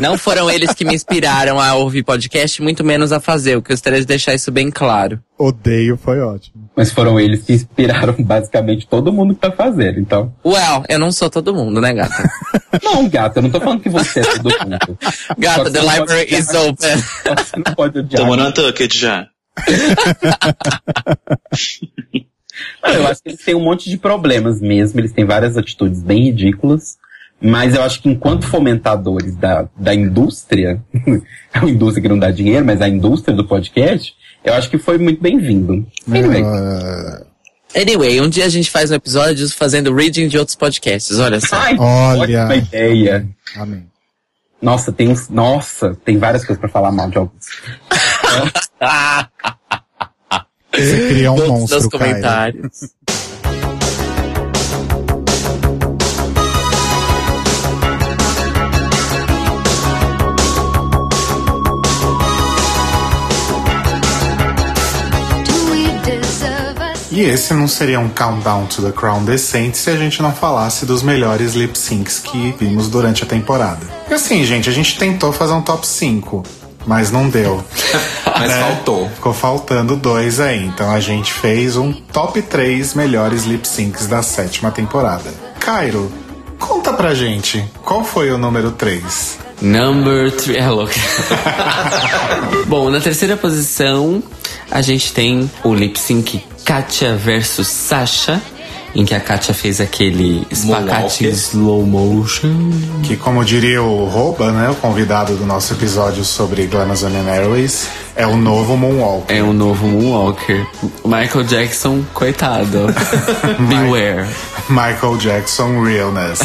Não foram eles que me inspiraram a ouvir podcast, muito menos a fazer. Eu gostaria de deixar isso bem claro. Odeio foi ótimo. Mas foram eles que inspiraram basicamente todo mundo que tá fazendo, então. Well, eu não sou todo mundo, né, gata? Não, gata, eu não tô falando que você é todo mundo. Gata, the library is odiar- open. Você não pode odiar. Tô no Tucket já. Eu acho que eles têm um monte de problemas mesmo, eles têm várias atitudes bem ridículas, mas eu acho que enquanto fomentadores da, da indústria, é uma indústria que não dá dinheiro, mas a indústria do podcast, eu acho que foi muito bem-vindo. Anyway, Anyway, um dia a gente faz um episódio fazendo reading de outros podcasts, olha só. Ai, Olha. ótima ideia. Amém. Nossa, tem uns, nossa, tem várias coisas pra falar mal de alguns. Você cria um Todos monstro, nos Caio. comentários. E esse não seria um countdown to the crown decente se a gente não falasse dos melhores lip syncs que vimos durante a temporada. E assim, gente, a gente tentou fazer um top 5, mas não deu. Mas faltou. Ficou faltando dois aí. Então a gente fez um top 3 melhores lip syncs da sétima temporada. Cairo, conta pra gente, qual foi o número 3? Number 3. É louco. Bom, na terceira posição, a gente tem o lip sync Katia versus Sasha, em que a Katia fez aquele espacate slow motion. Que, como diria o Roba, né, o convidado do nosso episódio sobre Glamazonian Airways, é o novo Moonwalker. É o novo Moonwalker. Michael Jackson, coitado. Beware. Michael Jackson Realness.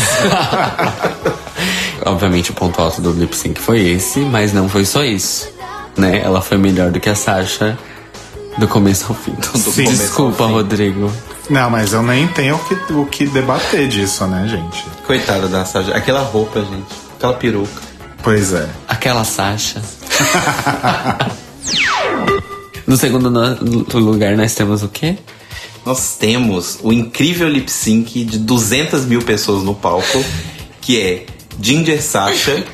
Obviamente o ponto alto do lip sync foi esse, mas não foi só isso. Né? Ela foi melhor do que a Sasha do começo ao fim. Do Sim. começo Desculpa, ao fim. Rodrigo. Não, mas eu nem tenho o que, o que debater disso, né, gente? Coitada da Sasha. Aquela roupa, gente. Aquela peruca. Pois é. Aquela Sasha. no segundo no- lugar nós temos o quê? Nós temos o incrível lip sync de 200 mil pessoas no palco, que é Ginger Sasha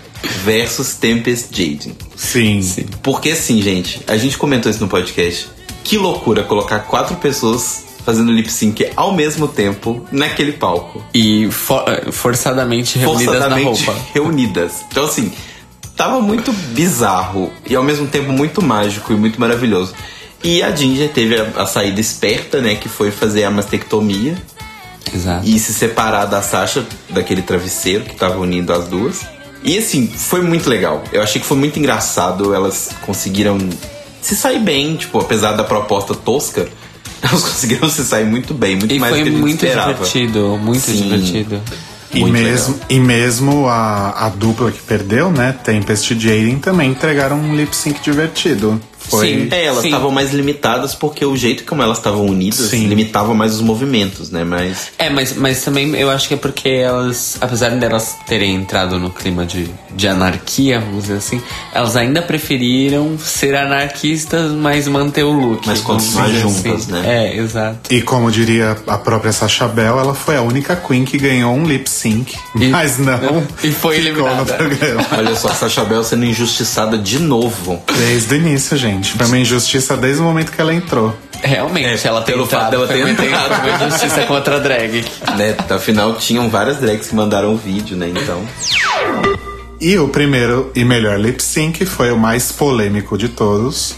versus Tempest Jaden. Sim. Porque assim, gente, a gente comentou isso no podcast. Que loucura colocar quatro pessoas fazendo lip sync ao mesmo tempo naquele palco. E for- forçadamente reunidas Forçadamente na roupa. reunidas. Então assim, tava muito bizarro e ao mesmo tempo muito mágico e muito maravilhoso. E a Ginger teve a, a saída esperta, né, que foi fazer a mastectomia. Exato. E se separar da Sasha, daquele travesseiro que tava unindo as duas. E assim, foi muito legal. Eu achei que foi muito engraçado. Elas conseguiram se sair bem, tipo, apesar da proposta tosca, elas conseguiram se sair muito bem, muito E mais foi do que a gente muito esperava. divertido, muito Sim. divertido. E Muito mesmo, e mesmo a, a dupla que perdeu, né? Tempest e Jaden também entregaram um lip sync divertido. Foi. É, elas estavam mais limitadas porque o jeito como elas estavam unidas limitava mais os movimentos, né? Mas É, mas, mas também eu acho que é porque elas, apesar delas terem entrado no clima de, de anarquia, vamos dizer assim, elas ainda preferiram ser anarquistas, mas manter o look. Mas continuar juntas, né? É, exato. E como diria a própria Sacha Bell, ela foi a única Queen que ganhou um lip sync. Mas não. E foi eliminada. programa. olha só, a Sacha Bell sendo injustiçada de novo. Desde o início, gente. Foi uma injustiça desde o momento que ela entrou. Realmente, ela tem pelo fato dela ter entrado. uma injustiça contra a drag. né? Afinal, tinham várias drags que mandaram o vídeo, né? Então. E o primeiro e melhor lip sync foi o mais polêmico de todos.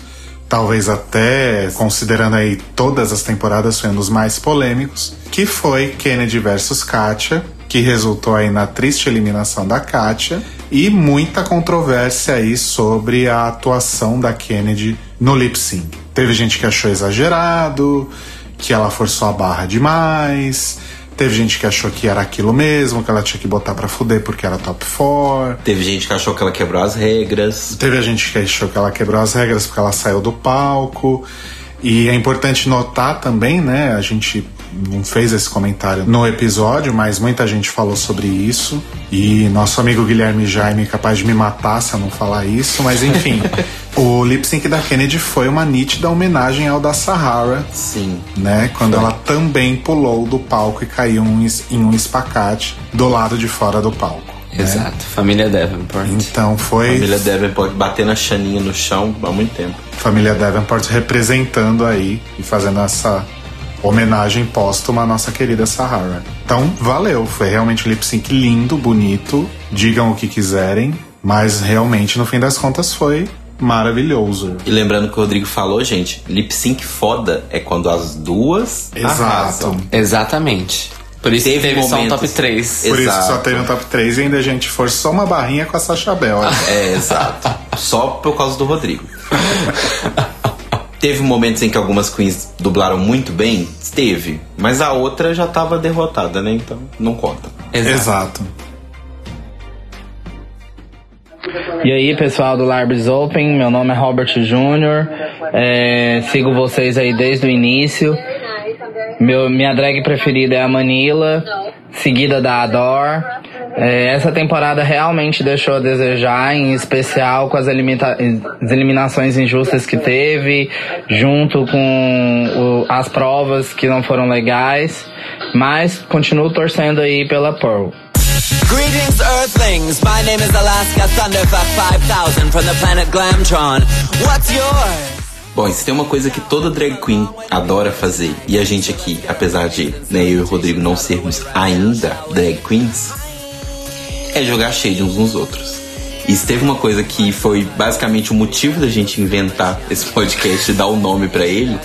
Talvez até, considerando aí todas as temporadas, foi um dos mais polêmicos. Que foi Kennedy versus Katia, que resultou aí na triste eliminação da Katia. E muita controvérsia aí sobre a atuação da Kennedy no lip sync. Teve gente que achou exagerado, que ela forçou a barra demais. Teve gente que achou que era aquilo mesmo, que ela tinha que botar pra fuder porque era top 4. Teve gente que achou que ela quebrou as regras. Teve a gente que achou que ela quebrou as regras porque ela saiu do palco. E é importante notar também, né? A gente não fez esse comentário no episódio, mas muita gente falou sobre isso. E nosso amigo Guilherme Jaime é capaz de me matar se eu não falar isso, mas enfim. o lip sync da Kennedy foi uma nítida homenagem ao da Sahara. Sim. Né? Quando ela também pulou do palco e caiu em um espacate do lado de fora do palco. né? Exato, família Davenport. Então foi. Família Devon pode bater na chaninha no chão há muito tempo. Família Davenport representando aí e fazendo essa homenagem póstuma à nossa querida Sahara. Então, valeu. Foi realmente um lip sync lindo, bonito. Digam o que quiserem, mas realmente, no fim das contas, foi maravilhoso. E lembrando que o Rodrigo falou, gente, lip sync foda é quando as duas Exato. arrasam. Exatamente. Por isso que teve só um top 3. Por isso Exato. só teve um top 3 e ainda a gente forçou uma barrinha com a Sacha Bell. É, exato. Só por causa do Rodrigo. Teve momentos em que algumas queens dublaram muito bem? Teve. Mas a outra já tava derrotada, né? Então não conta. Exato. E aí, pessoal do Libraries Open, meu nome é Robert Júnior, é, sigo vocês aí desde o início. Meu, minha drag preferida é a Manila, seguida da Ador. É, essa temporada realmente deixou a desejar, em especial com as, as eliminações injustas que teve, junto com o- as provas que não foram legais, mas continuo torcendo aí pela Pearl. Greetings, Earthlings. My name is Alaska Thunderfuck 5000 from the planet Glamtron. What's yours? Bom, e se tem uma coisa que toda drag queen adora fazer, e a gente aqui, apesar de né, eu e o Rodrigo não sermos ainda drag queens, é jogar shade uns nos outros. Se teve uma coisa que foi basicamente o motivo da gente inventar esse podcast e dar o nome pra ele,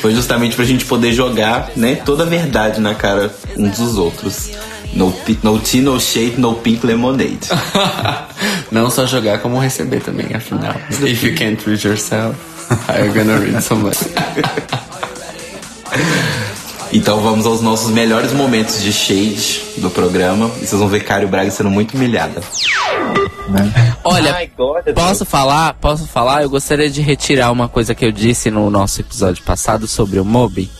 foi justamente pra gente poder jogar né, toda a verdade na cara uns dos outros. No, no tea, no shade, no pink lemonade. Não só jogar, como receber também, afinal. If you can't read yourself, you gonna read somebody? Então vamos aos nossos melhores momentos de shade do programa. E vocês vão ver Cário Braga sendo muito humilhada. Olha, Ai, glória a posso falar? Posso falar? Eu gostaria de retirar uma coisa que eu disse no nosso episódio passado sobre o Moby.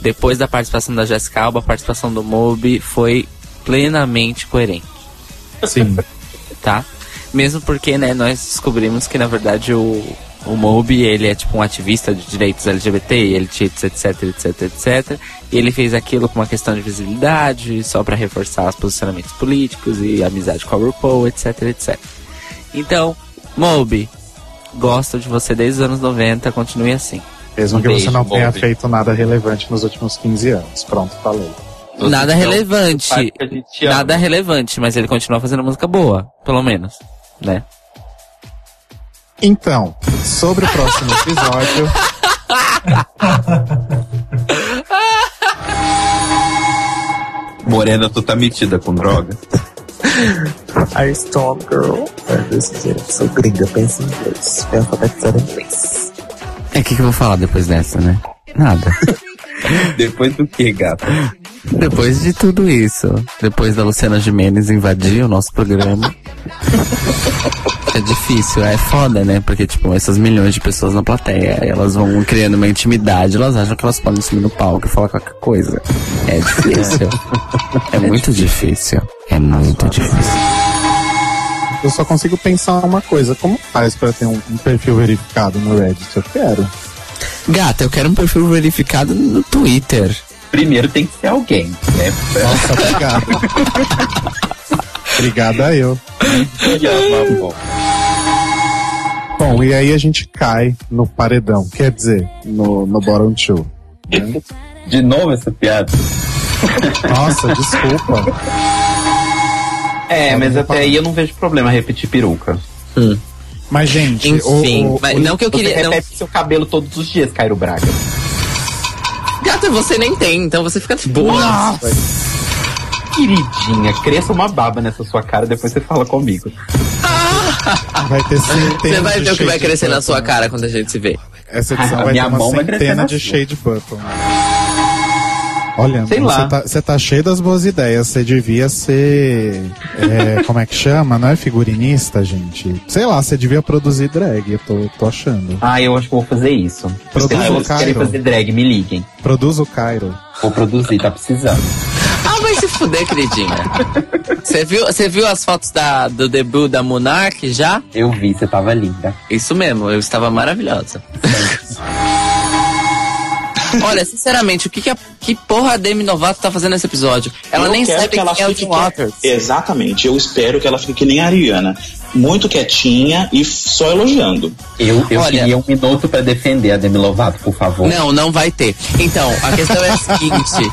Depois da participação da Jessica Alba, a participação do Moby foi plenamente coerente. Sim. Tá? Mesmo porque, né, nós descobrimos que na verdade o, o Moby, ele é tipo um ativista de direitos LGBT, ele cheats, etc, etc, etc. E ele fez aquilo com uma questão de visibilidade, só pra reforçar os posicionamentos políticos e amizade com a RuPaul, etc, etc. Então, Moby, gosto de você desde os anos 90, continue assim. Mesmo Um que você beijo, não tenha Moby. feito nada relevante nos últimos 15 anos. Pronto, falei. Nada Então, relevante. Nada relevante, mas ele continua fazendo música boa, pelo menos, né? Então, sobre o próximo episódio. Morena, tu tá metida com droga? You strong girl? Sou gringa, pensa em inglês. Fui alfabetizada em inglês. É o que, que eu vou falar depois dessa, né? Nada. Depois do que, gata? Depois de tudo isso. Depois da Luciana Gimenez invadir o nosso programa. É difícil, é foda, né? Porque, tipo, essas milhões de pessoas na plateia, elas vão criando uma intimidade, elas acham que elas podem subir no palco e falar qualquer coisa. É difícil. É, muito difícil. É muito difícil. Eu só consigo pensar uma coisa: como faz pra ter um, um perfil verificado no Reddit? Eu quero. Gata, eu quero um perfil verificado no Twitter. Primeiro tem que ser alguém, né? Nossa, obrigado. Obrigada eu. Bom, e aí a gente cai no paredão, quer dizer, no, no bottom two. né? De novo essa piada? Nossa, desculpa. É, mas até aí eu não vejo problema repetir peruca. Mas, gente, Enfim, o- o- mas o- não que eu queria. Você Não, repete seu cabelo todos os dias, Cairo Braga. gata, você nem tem, então você fica de boa. Queridinha, cresça uma baba nessa sua cara, depois você fala comigo. Vai ter centenas Você vai ver o que vai crescer na sua cara quando a gente se vê. Essa edição A vai minha ter uma mão vai crescer centena na de shade button. Olha, Sei você tá, tá cheio das boas ideias. Você devia ser. é, como é que chama? Não é figurinista, gente? Sei lá, você devia produzir drag, eu tô, tô achando. Ah, eu acho que eu vou fazer isso. Produz o vocês querem Cairo. fazer drag, me liguem. Produz o Cairo. Vou produzir, tá precisando. Vai se fuder, queridinha. Você viu, você viu as fotos da, do debut da Monarch já? Eu vi, você tava linda. Isso mesmo, eu estava maravilhosa. Olha, sinceramente, o que, que, a, que porra a Demi Novato tá fazendo nesse episódio? Ela Eu nem sabe que ela quem é o fique Jim Waters. Exatamente, eu espero que ela fique que nem a Ariana. Muito quietinha e só elogiando. Eu, eu Olha- queria um minuto pra defender a Demi Lovato, por favor. Não, não vai ter. Então, a questão é a seguinte.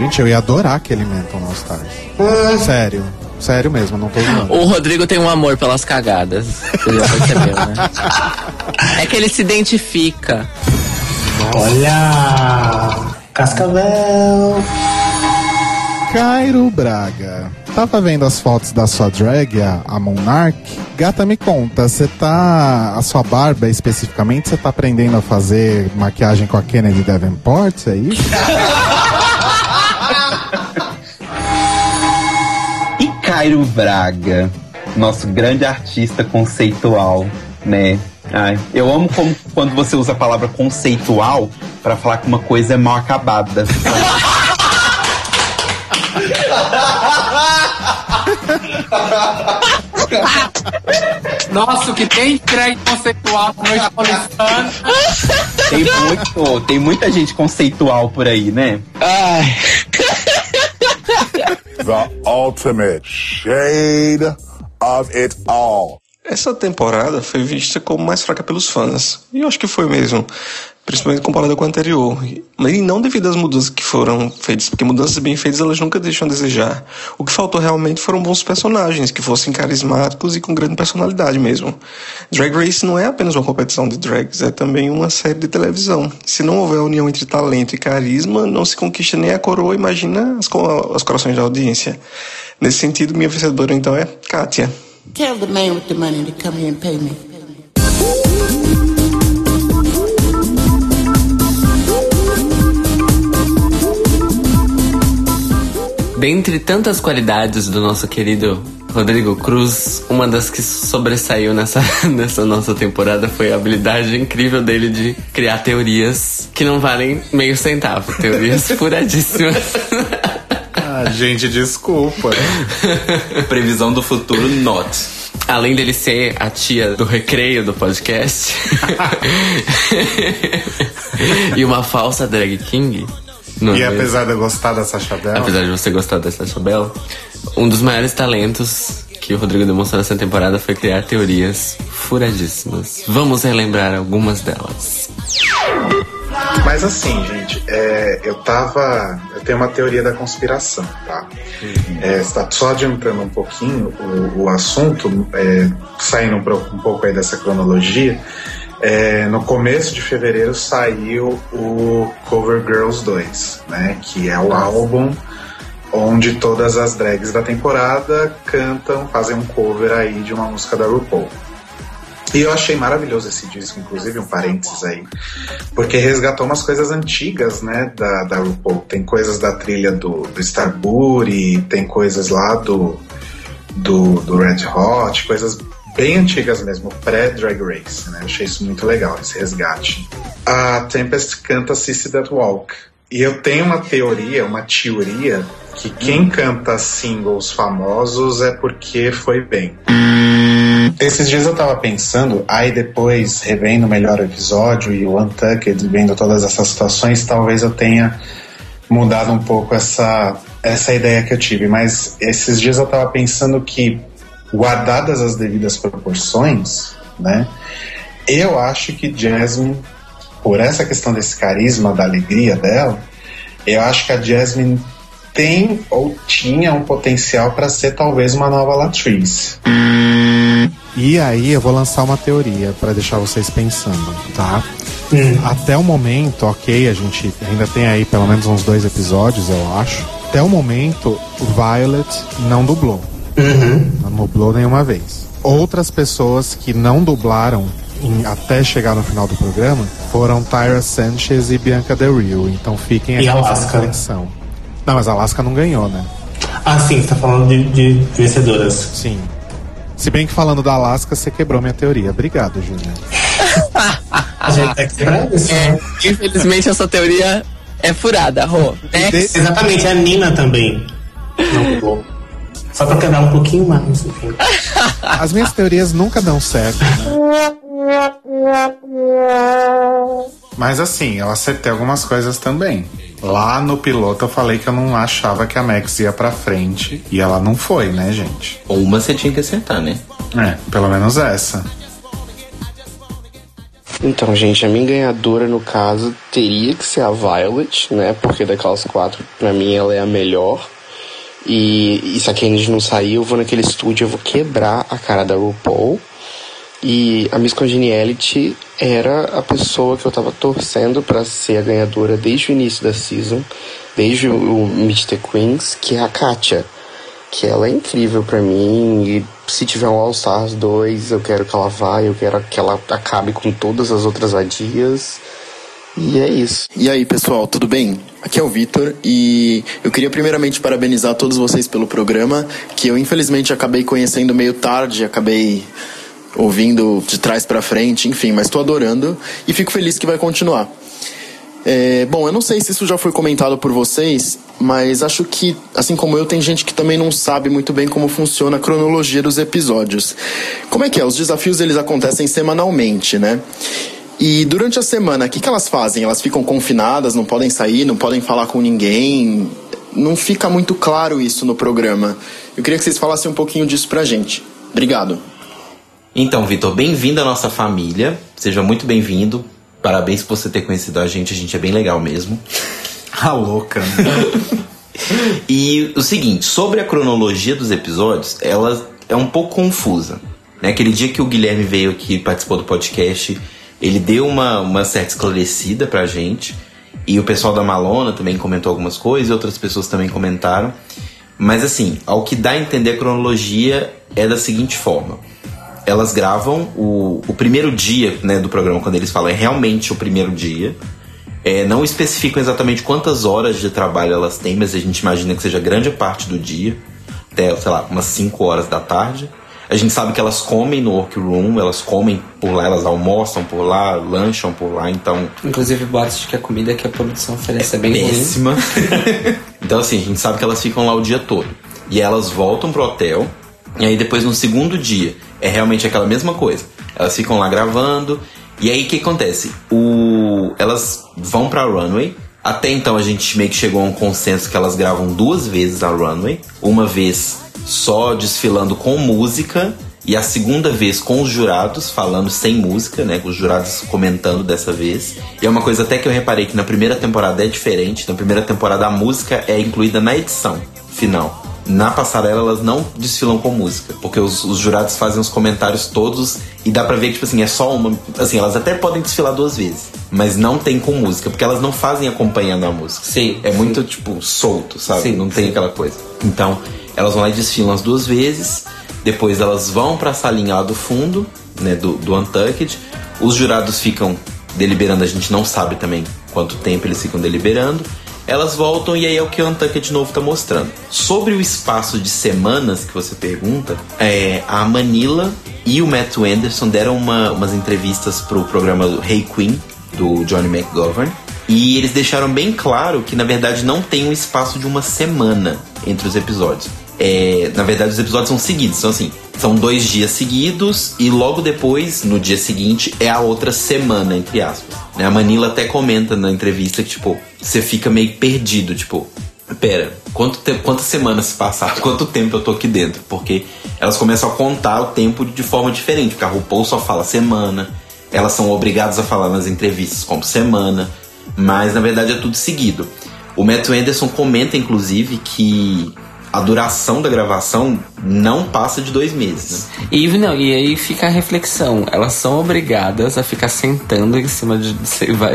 Gente, eu ia adorar aquele Mental All Stars. Sério. Sério mesmo, não tô zoando. O Rodrigo tem um amor pelas cagadas. Você já percebeu, né? É que ele se identifica. Olha! Cascavel! Cairo Braga. Tava vendo as fotos da sua drag, a, a Monarch? Gata, me conta, você tá. A sua barba especificamente, você tá aprendendo a fazer maquiagem com a Kennedy Davenport? É isso? Cairo Braga, nosso grande artista conceitual, né? Ai, eu amo como quando você usa a palavra conceitual pra falar que uma coisa é mal acabada. Nossa, o que tem drag conceitual no noite paulistana. Tem muito, tem muita gente conceitual por aí, né? Ai. The ultimate shade of it all. Essa temporada foi vista como mais fraca pelos fãs. E eu acho que foi mesmo. Principalmente comparada com a anterior. E não devido às mudanças que foram feitas, porque mudanças bem feitas elas nunca deixam a desejar. O que faltou realmente foram bons personagens, que fossem carismáticos e com grande personalidade mesmo. Drag Race não é apenas uma competição de drags, é também uma série de televisão. Se não houver união entre talento e carisma, não se conquista nem a coroa, imagina as, os corações da audiência. Nesse sentido, minha vencedora então é Kátia. Tell the man with the money to come here and pay me. Dentre tantas qualidades do nosso querido Rodrigo Cruz, uma das que sobressaiu nessa, nessa nossa temporada foi a habilidade incrível dele de criar teorias que não valem meio centavo. Teorias furadíssimas. Ah, gente, desculpa. Previsão do futuro, not. Além dele ser a tia do recreio do podcast e uma falsa drag king. Não E é apesar de eu gostar da Sacha Bell, Apesar de você gostar dessa Chabel, um dos maiores talentos que o Rodrigo demonstrou nessa temporada foi criar teorias furadíssimas. Vamos relembrar algumas delas. Mas assim, gente, é, eu tava. Eu tenho uma teoria da conspiração, tá? É, está só adiantando um pouquinho o, o assunto, é, saindo um, um pouco aí dessa cronologia. É, no começo de fevereiro saiu o Cover Girls 2, né? Que é o álbum onde todas as drags da temporada cantam, fazem um cover aí de uma música da RuPaul. E eu achei maravilhoso esse disco, inclusive um parênteses aí, porque resgatou umas coisas antigas, né, da, da RuPaul. Tem coisas da trilha do, do Starbury, tem coisas lá do, do, do Red Hot, coisas bem antigas mesmo, pré-Drag Race, né? Eu achei isso muito legal, esse resgate. A Tempest canta Sissy That Walk. E eu tenho uma teoria, uma teoria, que quem canta singles famosos é porque foi bem. Esses dias eu tava pensando, aí depois, revendo melhor o episódio e o Untucked, vendo todas essas situações, talvez eu tenha mudado um pouco essa, essa ideia que eu tive. Mas esses dias eu tava pensando que, guardadas as devidas proporções, né, eu acho que Jasmine, por essa questão desse carisma, da alegria dela, eu acho que a Jasmine tem ou tinha um potencial para ser talvez uma nova Latrice. E aí eu vou lançar uma teoria para deixar vocês pensando, tá? Até o momento, ok, a gente ainda tem aí pelo menos uns dois episódios, eu acho. Até o momento, Violet não dublou. Não dublou nenhuma vez. Outras pessoas que não dublaram em- até chegar no final do programa foram Tyra Sanchez e Bianca Del Rio. Então fiquem aí E com essa Alaska. reflexão. Não, mas a Alaska não ganhou, né? Ah, sim, você tá falando de, de vencedoras. Sim. Se bem que falando da Alaska, você quebrou minha teoria. Obrigado, Júnior. A gente tá quebrando isso. É, infelizmente essa teoria é furada, Rô. Next. Exatamente, a Nina também. Não. Só pra quebrar um pouquinho mais. Enfim. As minhas teorias nunca dão certo, né? Mas assim, eu acertei algumas coisas também. Lá no piloto eu falei que eu não achava que a Max ia pra frente. E ela não foi, né, gente? Uma você tinha que acertar, né? É, pelo menos essa. Então, gente, a minha ganhadora, no caso, teria que ser a Violet, né? Porque daquelas quatro, pra mim, ela é a melhor. E, e se a Kennedy não sair, eu vou naquele estúdio, eu vou quebrar a cara da RuPaul. E a Miss Congeniality era a pessoa que eu tava torcendo pra ser a ganhadora desde o início da season, desde o, the Queens, que é a Katia. Que ela é incrível pra mim. E se tiver um All Stars 2, eu quero que ela vá, eu quero que ela acabe com todas as outras adias. E é isso. E aí, pessoal, tudo bem? Aqui é o Vitor e eu queria primeiramente parabenizar todos vocês pelo programa, que eu infelizmente acabei conhecendo meio tarde, acabei ouvindo de trás pra frente, enfim, mas tô adorando e fico feliz que vai continuar. É, bom, eu não sei se isso já foi comentado por vocês, mas acho que, assim como eu, tem gente que também não sabe muito bem como funciona a cronologia dos episódios. Como é que é? Os desafios eles acontecem semanalmente, né? E durante a semana, o que, que elas fazem? Elas ficam confinadas, não podem sair, não podem falar com ninguém. Não fica muito claro isso no programa. Eu queria que vocês falassem um pouquinho disso pra gente. Obrigado. Então, Vitor, bem-vindo à nossa família. Seja muito bem-vindo. Parabéns por você ter conhecido a gente. A gente é bem legal mesmo. A louca. e o seguinte, sobre a cronologia dos episódios, ela é um pouco confusa. Né? Aquele dia que o Guilherme veio aqui e participou do podcast, ele deu uma, uma certa esclarecida pra gente. E o pessoal da Malona também comentou algumas coisas, outras pessoas também comentaram. Mas assim, ao que dá a entender a cronologia é da seguinte forma. Elas gravam o, o primeiro dia né, do programa, quando eles falam é realmente o primeiro dia. É, não especificam exatamente quantas horas de trabalho elas têm, mas a gente imagina que seja grande parte do dia, até, sei lá, umas 5 horas da tarde. A gente sabe que elas comem no workroom, elas comem por lá, elas almoçam por lá, lancham por lá, então Inclusive, boatos de que a comida que a produção oferece é bem ruim. péssima. então, assim, a gente sabe que elas ficam lá o dia todo. E elas voltam pro hotel. E aí, depois, no segundo dia, é realmente aquela mesma coisa. Elas ficam lá gravando. E aí, o que acontece? O... Elas vão pra runway. Até então, a gente meio que chegou a um consenso que elas gravam duas vezes a runway. Uma vez só desfilando com música. E a segunda vez com os jurados, falando sem música, né? Com os jurados comentando dessa vez. E é uma coisa até que eu reparei que na primeira temporada é diferente. Na primeira temporada a música é incluída na edição final. Na passarela elas não desfilam com música, porque os, os jurados fazem os comentários todos e dá pra ver que, tipo assim, é só uma. Assim, elas até podem desfilar duas vezes, mas não tem com música, porque elas não fazem acompanhando a música. Sim. É muito, tipo, solto, sabe? Sim, não tem aquela coisa. Então, elas vão lá e desfilam as duas vezes, depois elas vão pra salinha lá do fundo, né, do, do Untucked. Os jurados ficam deliberando, a gente não sabe também quanto tempo eles ficam deliberando. Elas voltam e aí é o que o Untucked de novo tá mostrando. Sobre o espaço de semanas que você pergunta, é, a Manila e o Matt Anderson deram uma- umas entrevistas pro programa do Hey Queen, do Johnny McGovern. E eles deixaram bem claro que na verdade não tem um espaço de uma semana entre os episódios. É, na verdade, os episódios são seguidos. Então, assim, são dois dias seguidos e logo depois, no dia seguinte, é a outra semana, entre aspas. Né? A Manila até comenta na entrevista que, tipo, você fica meio perdido, tipo, pera, quanto tempo, quantas semanas se passaram? Quanto tempo eu tô aqui dentro? Porque elas começam a contar o tempo de forma diferente, porque a RuPaul só fala semana, elas são obrigadas a falar nas entrevistas como semana, mas na verdade é tudo seguido. O Matt Anderson comenta, inclusive, que a duração da gravação não passa de dois meses. Né? E, não, e aí fica a reflexão. Elas são obrigadas a ficar sentando em cima de-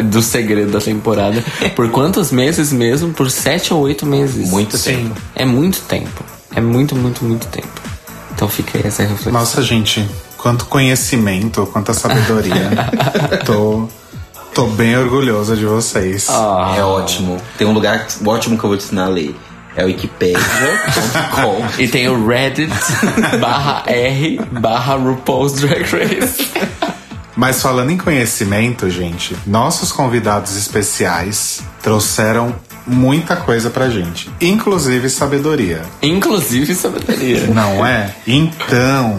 do segredo da temporada. Por quantos meses mesmo? Por sete ou oito meses. Muito tempo. É muito tempo. É muito, muito, muito tempo. Então fica aí essa reflexão. Nossa, gente, quanto conhecimento, quanta sabedoria. tô, tô bem orgulhosa de vocês. É ótimo. Tem um lugar ótimo que eu vou te ensinar a ler. É o wikipedia.com. E tem o Reddit barra R barra RuPaul's Drag Race. Mas falando em conhecimento, gente, nossos convidados especiais trouxeram muita coisa pra gente, inclusive sabedoria. Inclusive sabedoria. Não é? Então,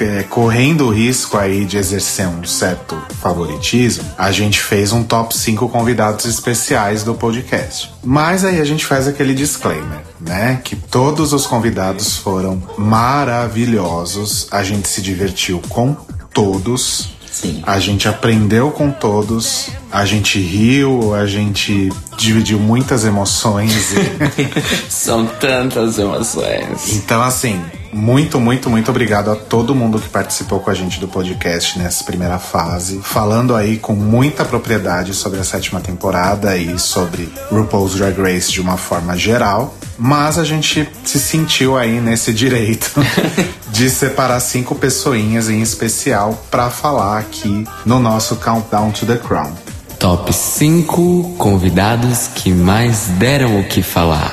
é, correndo o risco aí de exercer um certo favoritismo, a gente fez um top 5 convidados especiais do podcast. Mas aí a gente faz aquele disclaimer, né? Que todos os convidados foram maravilhosos, a gente se divertiu com todos. Sim. A gente aprendeu com todos, a gente riu, a gente dividiu muitas emoções. e- São tantas emoções. então, assim, muito, muito, muito obrigado a todo mundo que participou com a gente do podcast nessa primeira fase, falando aí com muita propriedade sobre a sétima temporada e sobre RuPaul's Drag Race de uma forma geral. Mas a gente se sentiu aí nesse direito de separar cinco pessoinhas em especial para falar aqui no nosso Countdown to the Crown. Top 5 convidados que mais deram o que falar.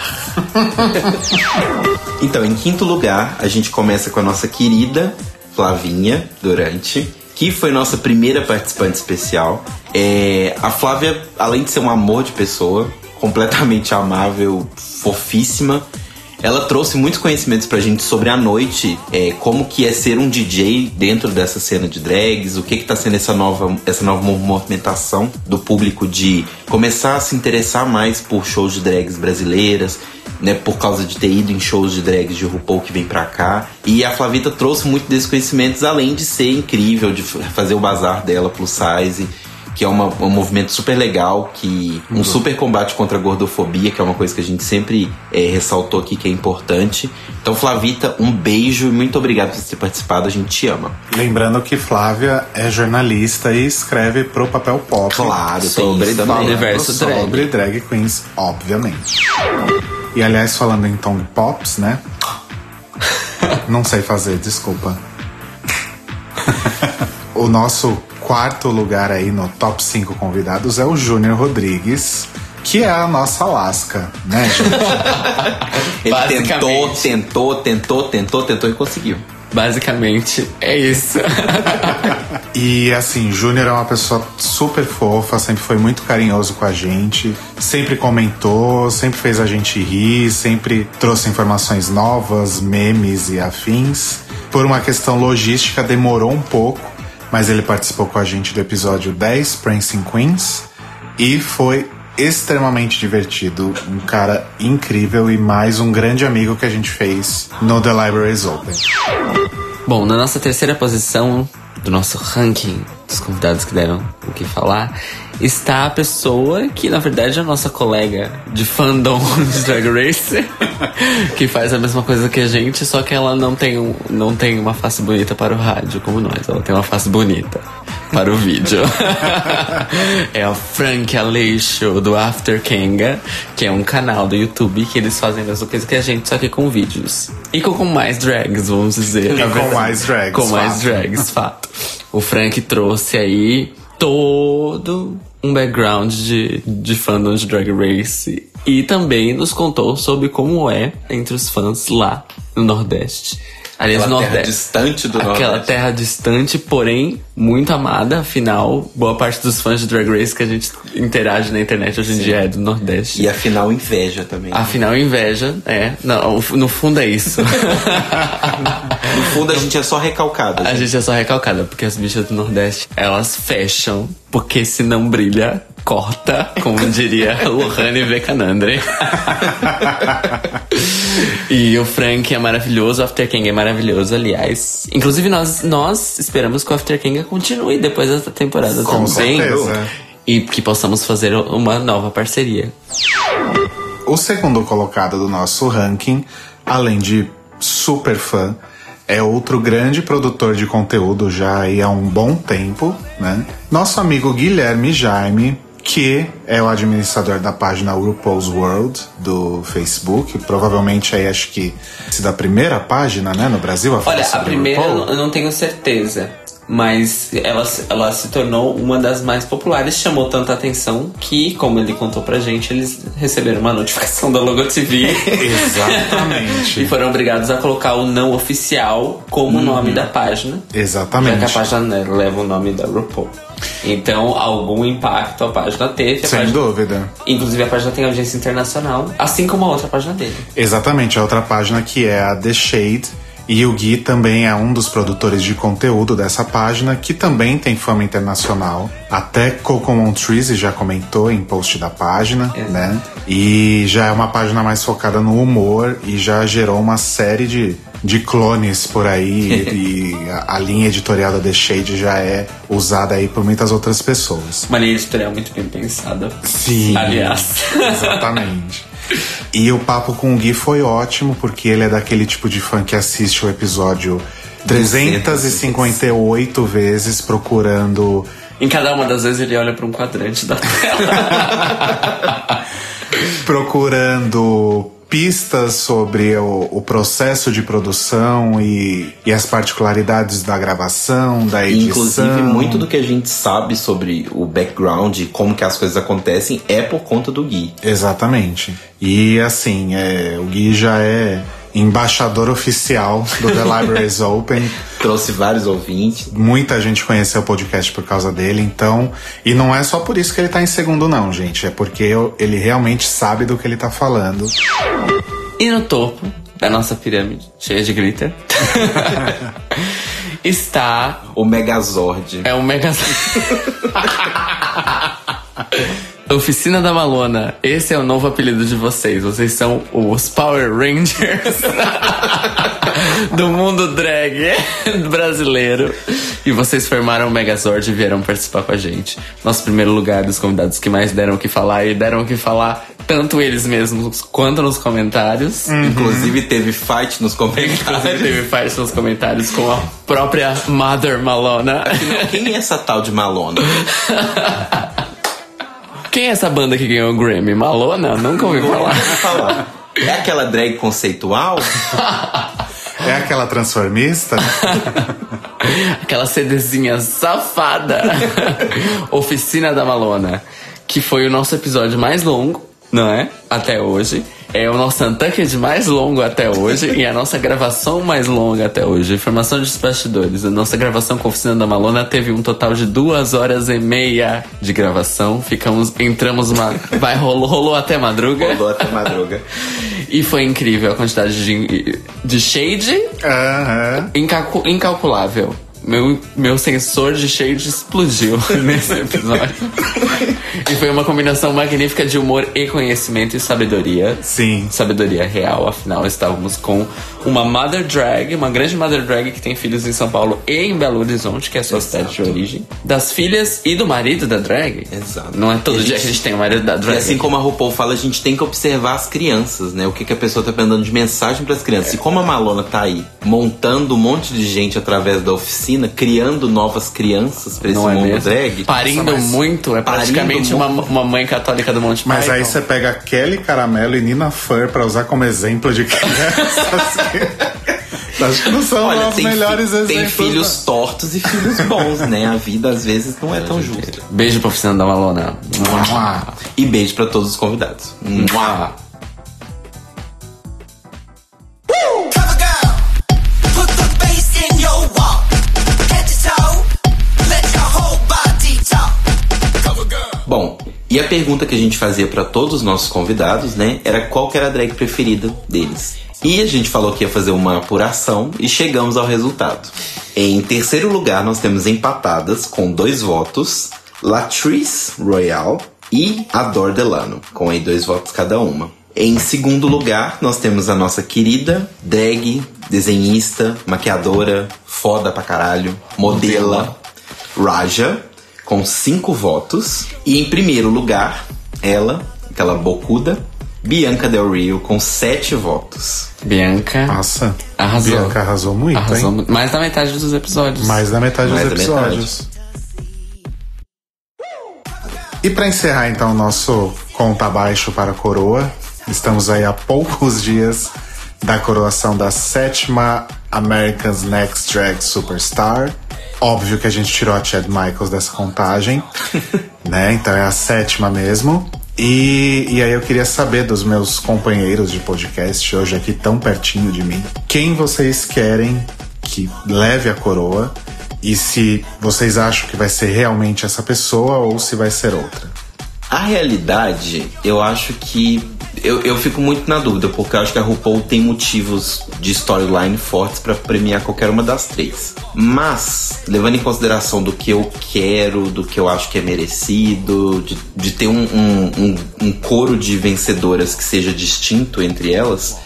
Então, em quinto lugar, a gente começa com a nossa querida Flavinha Durante, que foi nossa primeira participante especial. É, a Flávia, além de ser um amor de pessoa, completamente amável, fofíssima, ela trouxe muitos conhecimentos pra gente sobre a noite, é, como que é ser um DJ dentro dessa cena de drags, o que que tá sendo essa nova, essa nova movimentação do público de começar a se interessar mais por shows de drags brasileiras, né, por causa de ter ido em shows de drags de RuPaul que vem pra cá. E a Flavita trouxe muito desses conhecimentos, além de ser incrível, de fazer o bazar dela plus size, que é uma- um movimento super legal, que um super combate contra a gordofobia, que é uma coisa que a gente sempre eh, ressaltou aqui que é importante. Então, Flavita, um beijo e muito obrigado por ter participado, a gente te ama. Lembrando que Flávia é jornalista e escreve pro papel pop. Claro, tem sobre isso também. Universo drag. sobre drag queens, obviamente. E aliás, falando em Tongue Pops, né? Não sei fazer, desculpa. o nosso quarto lugar aí no top 5 convidados é o Júnior Rodrigues, que é a nossa Alaska, né, gente? Ele Basicamente. tentou, tentou, tentou, tentou, tentou e conseguiu. Basicamente, é isso. E assim, Júnior é uma pessoa super fofa, sempre foi muito carinhoso com a gente, sempre comentou, sempre fez a gente rir, sempre trouxe informações novas, memes e afins. Por uma questão logística, demorou um pouco, mas ele participou com a gente do episódio 10, Prince Queens, e foi extremamente divertido. Um cara incrível e mais um grande amigo que a gente fez no The Libraries Open. Bom, na nossa terceira posição do nosso ranking, dos convidados que deram o que falar, está a pessoa que, na verdade, é a nossa colega de fandom de Drag Race, que faz a mesma coisa que a gente, só que ela não tem, um, não tem uma face bonita para o rádio, como nós. Ela tem uma face bonita para o vídeo. é a Frank Aleixo do After Kenga, que é um canal do YouTube que eles fazem a mesma coisa que a gente, só que com vídeos. E com, com mais drags, vamos dizer. E com mais drags, Com mais fato. drags, fato. O Frank trouxe aí todo um background de, de fandom de Drag Race e também nos contou sobre como é entre os fãs lá no Nordeste. Aliás, Aquela terra Nordeste. distante do Aquela Nordeste. terra distante, porém muito amada. Afinal, boa parte dos fãs de Drag Race que a gente interage na internet hoje em dia é do Nordeste. E afinal, inveja também. Afinal, inveja, é. Não, no fundo é isso. No fundo, a gente é só recalcada. A gente é só recalcada, porque as bichas do Nordeste, elas fecham, porque se não brilha, corta, como diria Lohane Vekanandre. e o Frank é maravilhoso, o After King é maravilhoso, aliás. Inclusive, nós, nós esperamos que o After King continue depois dessa temporada Com também. certeza. E que possamos fazer uma nova parceria. O segundo colocado do nosso ranking, além de super fã, é outro grande produtor de conteúdo já há um bom tempo, né? Nosso amigo Guilherme Jaime, que é o administrador da página RuPaul's World do Facebook, provavelmente aí acho que se da primeira página, né, no Brasil a Olha, a primeira eu não tenho certeza. Mas ela, ela se tornou uma das mais populares, chamou tanta atenção que, como ele contou pra gente, eles receberam uma notificação da Logo TV. Exatamente. e foram obrigados a colocar o não oficial como nome da página. Exatamente. Já que a página né, leva o nome da RuPaul. Então, algum impacto a página teve. A Sem página- dúvida. Inclusive, a página tem audiência internacional, assim como a outra página dele. Exatamente, a outra página que é a The Shade. E o Gui também é um dos produtores de conteúdo dessa página, que também tem fama internacional. Até Coco Montrese já comentou em post da página, né? E já é uma página mais focada no humor e já gerou uma série de, de clones por aí. e a, a linha editorial da The Shade já é usada aí por muitas outras pessoas. Uma linha editorial muito bem pensada. Sim. Aliás. Exatamente. E o papo com o Gui foi ótimo, porque ele é daquele tipo de fã que assiste o episódio 358 vezes procurando. Em cada uma das vezes ele olha pra um quadrante da tela. procurando pistas sobre o, o processo de produção e, e as particularidades da gravação, da edição. Inclusive, muito do que a gente sabe sobre o background e como que as coisas acontecem é por conta do Gui. Exatamente. E assim, é, o Gui já é embaixador oficial do The Libraries Open. Trouxe vários ouvintes. Muita gente conheceu o podcast por causa dele, então. E não é só por isso que ele tá em segundo, não, gente. É porque eu- ele realmente sabe do que ele tá falando. E no topo da nossa pirâmide, cheia de glitter, está. O Megazord. É o Megazord. Oficina da Malona. Esse é o novo apelido de vocês. Vocês são os Power Rangers do mundo drag brasileiro. E vocês formaram o Megazord e vieram participar com a gente. Nosso primeiro lugar dos convidados que mais deram o que falar e deram o que falar tanto eles mesmos quanto nos comentários. Inclusive teve fight nos Inclusive comentários. teve fight nos comentários com a própria Mother Malona. Quem é essa tal de Malona? Quem é essa banda que ganhou o Grammy? Malona? Nunca ouvi falar. falar. É aquela drag conceitual? É aquela transformista? Aquela CDzinha safada. Oficina da Malona. Que foi o nosso episódio mais longo, não é? Até hoje. É o nosso Untucked mais longo até hoje e a nossa gravação mais longa até hoje. Informação dos bastidores. A nossa gravação com a Oficina da Malona teve um total de duas horas e meia de gravação. Ficamos, entramos uma. Vai, rolou, rolou até madruga. Rolou até madruga. E foi incrível a quantidade de, de shade. Incalcu- incalculável. meu, meu sensor de shade explodiu nesse episódio. E foi uma combinação magnífica de humor e conhecimento e sabedoria. Sim. Sabedoria real, afinal estávamos com uma mother drag, uma grande mother drag que tem filhos em São Paulo e em Belo Horizonte, que é a sua cidade de origem. Das filhas e do marido da drag. Exato. Não é todo E a dia gente- que a gente tem o marido da E drag. assim como a RuPaul fala, a gente tem que observar as crianças, né? O que, que a pessoa tá mandando de mensagem pras crianças. E como a Malona tá aí montando um monte de gente através da oficina, criando novas crianças pra esse é mundo mesmo? drag. Parindo Nossa, muito, é praticamente Uma, uma mãe católica do Monte Mas aí Python. você pega Kelly Caramelo e Nina Fur pra usar como exemplo de crianças. Acho que não são Olha, os tem, melhores fi- exemplos. tem filhos tortos e filhos bons, né? A vida às vezes não é tão justa. Beijo pra oficina da Malona. E beijo pra todos os convidados. Mua. E a pergunta que a gente fazia pra todos os nossos convidados, né, era qual que era a drag preferida deles. E a gente falou que ia fazer uma apuração e chegamos ao resultado. Em terceiro lugar, nós temos empatadas com dois votos, Latrice Royale e Adore Delano, com aí dois votos cada uma. Em segundo lugar, nós temos a nossa querida drag, desenhista, maquiadora, foda pra caralho, modela, Raja, com cinco votos. E em primeiro lugar, ela, aquela bocuda, Bianca Del Rio, com sete votos. Bianca. Nossa, Arrasou. Bianca arrasou muito, Arrasou hein? Mais da metade dos episódios. Mais da metade Mais dos da metade. episódios. E pra encerrar então o nosso conta abaixo para a coroa, estamos aí a poucos dias da coroação da sétima America's Next Drag Superstar. Óbvio que a gente tirou a Chad Michaels dessa contagem, né? Então é a sétima mesmo. E, e aí eu queria saber dos meus companheiros de podcast hoje aqui tão pertinho de mim, quem vocês querem que leve a coroa e se vocês acham que vai ser realmente essa pessoa ou se vai ser outra. A realidade, eu acho que. Eu, eu fico muito na dúvida, porque eu acho que a RuPaul tem motivos de storyline fortes pra premiar qualquer uma das três. Mas, levando em consideração do que eu quero, do que eu acho que é merecido, de, de ter um, um, um, um coro de vencedoras que seja distinto entre elas,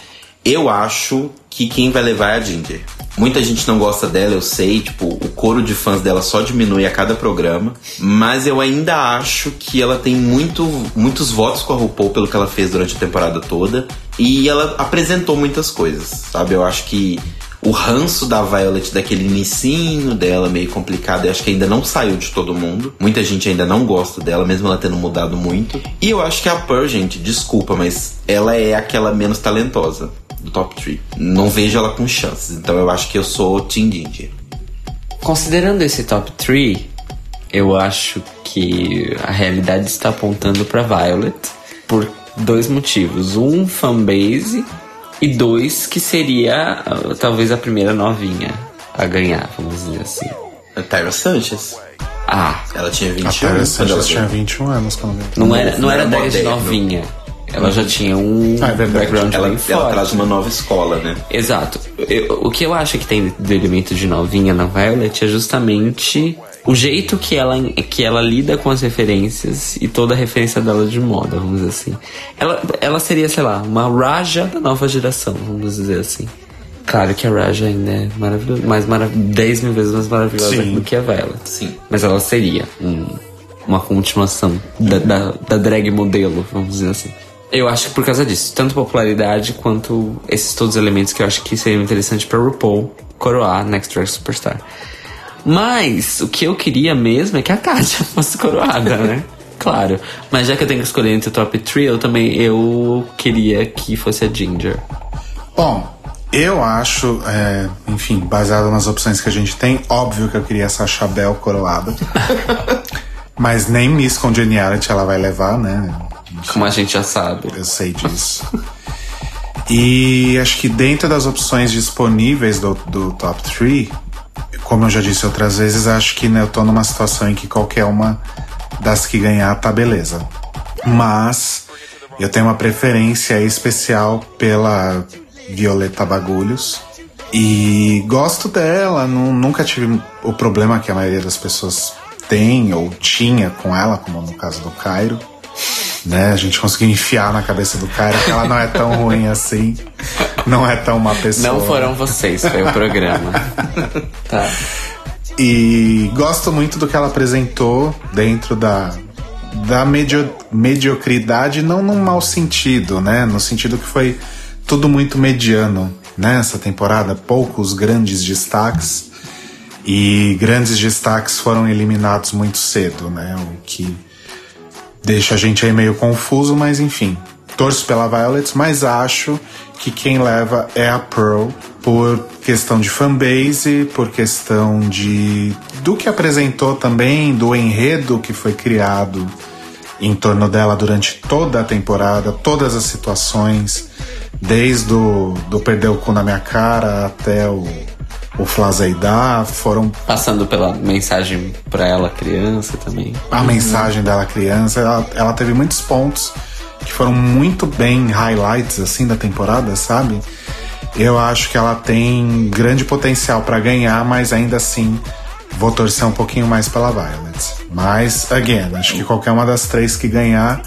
eu acho que quem vai levar é a Ginger. Muita gente não gosta dela, eu sei, tipo, o coro de fãs dela só diminui a cada programa, mas eu ainda acho que ela tem muito, muitos votos com a RuPaul pelo que ela fez durante a temporada toda, e ela apresentou muitas coisas, sabe? Eu acho que o ranço da Violet, daquele inicinho dela meio complicado, eu acho que ainda não saiu de todo mundo. Muita gente ainda não gosta dela, mesmo ela tendo mudado muito. E eu acho que a Pearl, gente, desculpa, mas ela é aquela menos talentosa do top 3. Não vejo ela com chances, então eu acho que eu sou Team Ginger. Considerando esse top 3, eu acho que a realidade está apontando para Violet por dois motivos. Um, fanbase, e dois, que seria ah, talvez a primeira novinha a ganhar, vamos dizer assim. A Tyra Sanchez. Ah, Ela tinha A 21 Tyra quando ela Sanchez tinha veio. 21 anos quando veio. não era, não era Não era drag de moderno. novinha. Ela já tinha um Ah, é background Ela, bem ela traz uma nova escola, né? Exato. Eu- o que eu acho que tem do elemento de novinha na Violet é justamente o jeito que ela, que ela lida com as referências e toda a referência dela de moda, vamos dizer assim. Ela, ela seria, sei lá, uma Raja da nova geração, vamos dizer assim. Claro que a Raja ainda é maravilhosa, mais marav 10 mil vezes mais maravilhosa Sim. do que a Violet. Sim. Mas ela seria um- uma continuação da, da, da drag modelo, vamos dizer assim. Eu acho que por causa disso, tanto popularidade quanto esses todos os elementos que eu acho que seriam interessantes pra RuPaul coroar Next Drag Superstar. Mas o que eu queria mesmo é que a Katia fosse coroada, né? Claro. Mas já que eu tenho que escolher entre o top 3, eu também eu queria que fosse a Ginger. Bom, eu acho, é, enfim, baseado nas opções que a gente tem, óbvio que eu queria essa Chabel coroada. Mas nem Miss Congeniality ela vai levar, né? Como a gente já sabe. Eu sei disso. E acho que dentro das opções disponíveis do, do top 3, como eu já disse outras vezes, acho que né, eu tô numa situação em que qualquer uma das que ganhar tá beleza. Mas eu tenho uma preferência especial pela Violeta Bagulhos. E gosto dela, nu- nunca tive o problema que a maioria das pessoas tem ou tinha com ela, como no caso do Cairo. Né? A gente conseguiu enfiar na cabeça do Cairo que ela não é tão ruim assim. Não é tão uma pessoa. Não foram vocês, foi o programa. tá. E gosto muito do que ela apresentou dentro da, da medio, mediocridade, não num mau sentido, né? No sentido que foi tudo muito mediano nessa temporada, poucos grandes destaques. E grandes destaques foram eliminados muito cedo, né? O que deixa a gente aí meio confuso, mas enfim. Torço pela Violet, mas acho que quem leva é a Pearl por questão de fanbase, por questão de do que apresentou também, do enredo que foi criado em torno dela durante toda a temporada, todas as situações, desde o do perder o cu na minha cara até o, o Flazeidar, foram Passando pela mensagem pra ela, criança também. a mensagem dela criança, ela, ela teve muitos pontos que foram muito bem highlights assim da temporada, sabe? Eu acho que ela tem grande potencial pra ganhar, mas ainda assim vou torcer um pouquinho mais pela Violet. Mas again, acho que qualquer uma das três que ganhar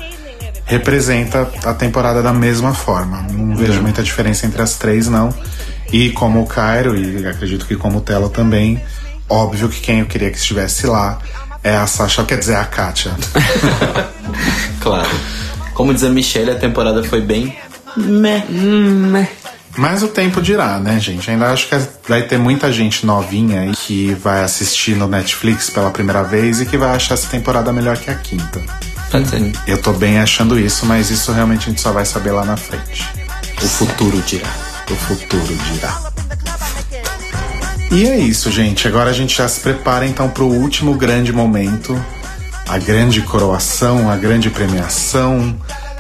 representa a temporada da mesma forma. Não vejo muita diferença entre as três não. E como o Cairo e acredito que como o Telo também, óbvio que quem eu queria que estivesse lá é a Sasha, quer dizer, a Katia. Claro. Como diz a Michelle, a temporada foi bem. Meh. Mas o tempo dirá, né, gente? Ainda acho que vai ter muita gente novinha aí que vai assistir no Netflix pela primeira vez e que vai achar essa temporada melhor que a quinta. Ser. Eu tô bem achando isso, mas isso realmente a gente só vai saber lá na frente. O futuro dirá. O futuro dirá. E é isso, gente. Agora a gente já se prepara então pro último grande momento, a grande coroação, a grande premiação,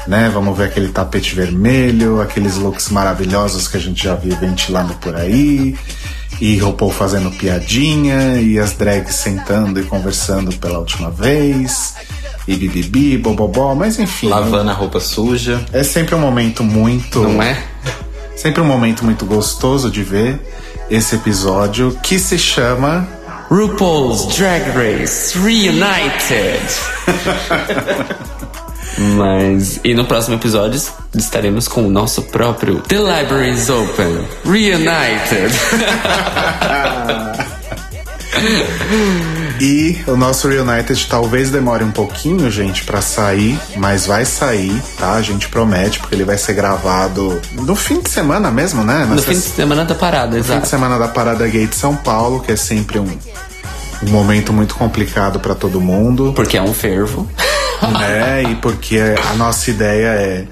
né? Vamos ver aquele tapete vermelho, aqueles looks maravilhosos que a gente já viu ventilando por aí, e RuPaul fazendo piadinha, e as drags sentando e conversando pela última vez, e bibibi, bobobó, mas enfim. Lavando a roupa suja. É sempre um momento muito. Não é? Sempre um momento muito gostoso de ver esse episódio que se chama RuPaul's Drag Race Reunited. Mas, e no próximo episódio estaremos com o nosso próprio The Libraries Open Reunited. E o nosso Reunited talvez demore um pouquinho, gente, pra sair, mas vai sair, tá? A gente promete, porque ele vai ser gravado no fim de semana mesmo, né? No fim de semana da parada, no fim de exato. semana da Parada Gay de São Paulo, que é sempre um, um momento muito complicado pra todo mundo. Porque é um fervo. né? E porque a nossa ideia é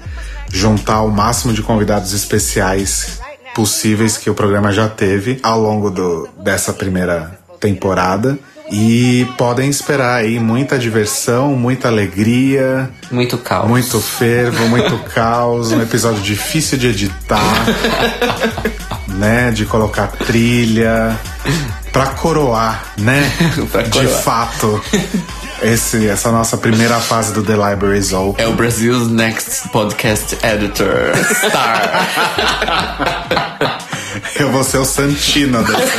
juntar o máximo de convidados especiais possíveis que o programa já teve ao longo do, dessa primeira temporada. E podem esperar aí muita diversão, muita alegria, Muito caos. muito fervo, muito caos, um episódio difícil de editar, né? De colocar trilha, pra coroar, né? Pra De coroar. fato, esse, essa nossa primeira fase do The Libraries Open. É o Brasil's Next Podcast Editor Star. Eu vou ser o Santino desse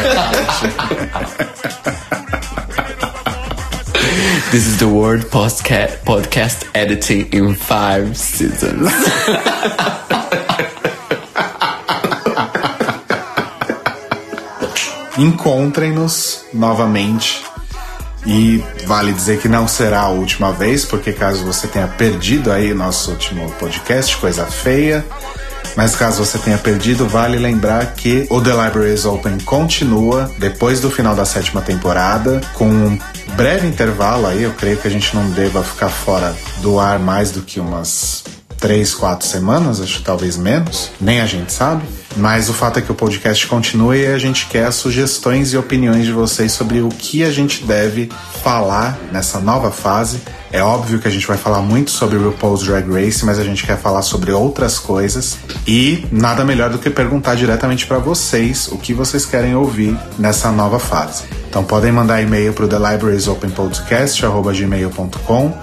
This is the World Postca- Podcast Editing in five seasons. Encontrem-nos novamente. E vale dizer que não será a última vez, porque caso você tenha perdido aí nosso último podcast, coisa feia. Mas caso você tenha perdido, vale lembrar que o The Libraries Open continua depois do final da sétima temporada, com um breve intervalo aí. Eu creio que a gente não deva ficar fora do ar mais do que umas três, quatro semanas, acho que talvez menos, nem a gente sabe. Mas o fato é que o podcast continua e a gente quer sugestões e opiniões de vocês sobre o que a gente deve falar nessa nova fase. É óbvio que a gente vai falar muito sobre RuPaul's Drag Race, mas a gente quer falar sobre outras coisas. E nada melhor do que perguntar diretamente para vocês o que vocês querem ouvir nessa nova fase. Então podem mandar e-mail para o thelibrariesopenpodcast.gmail.com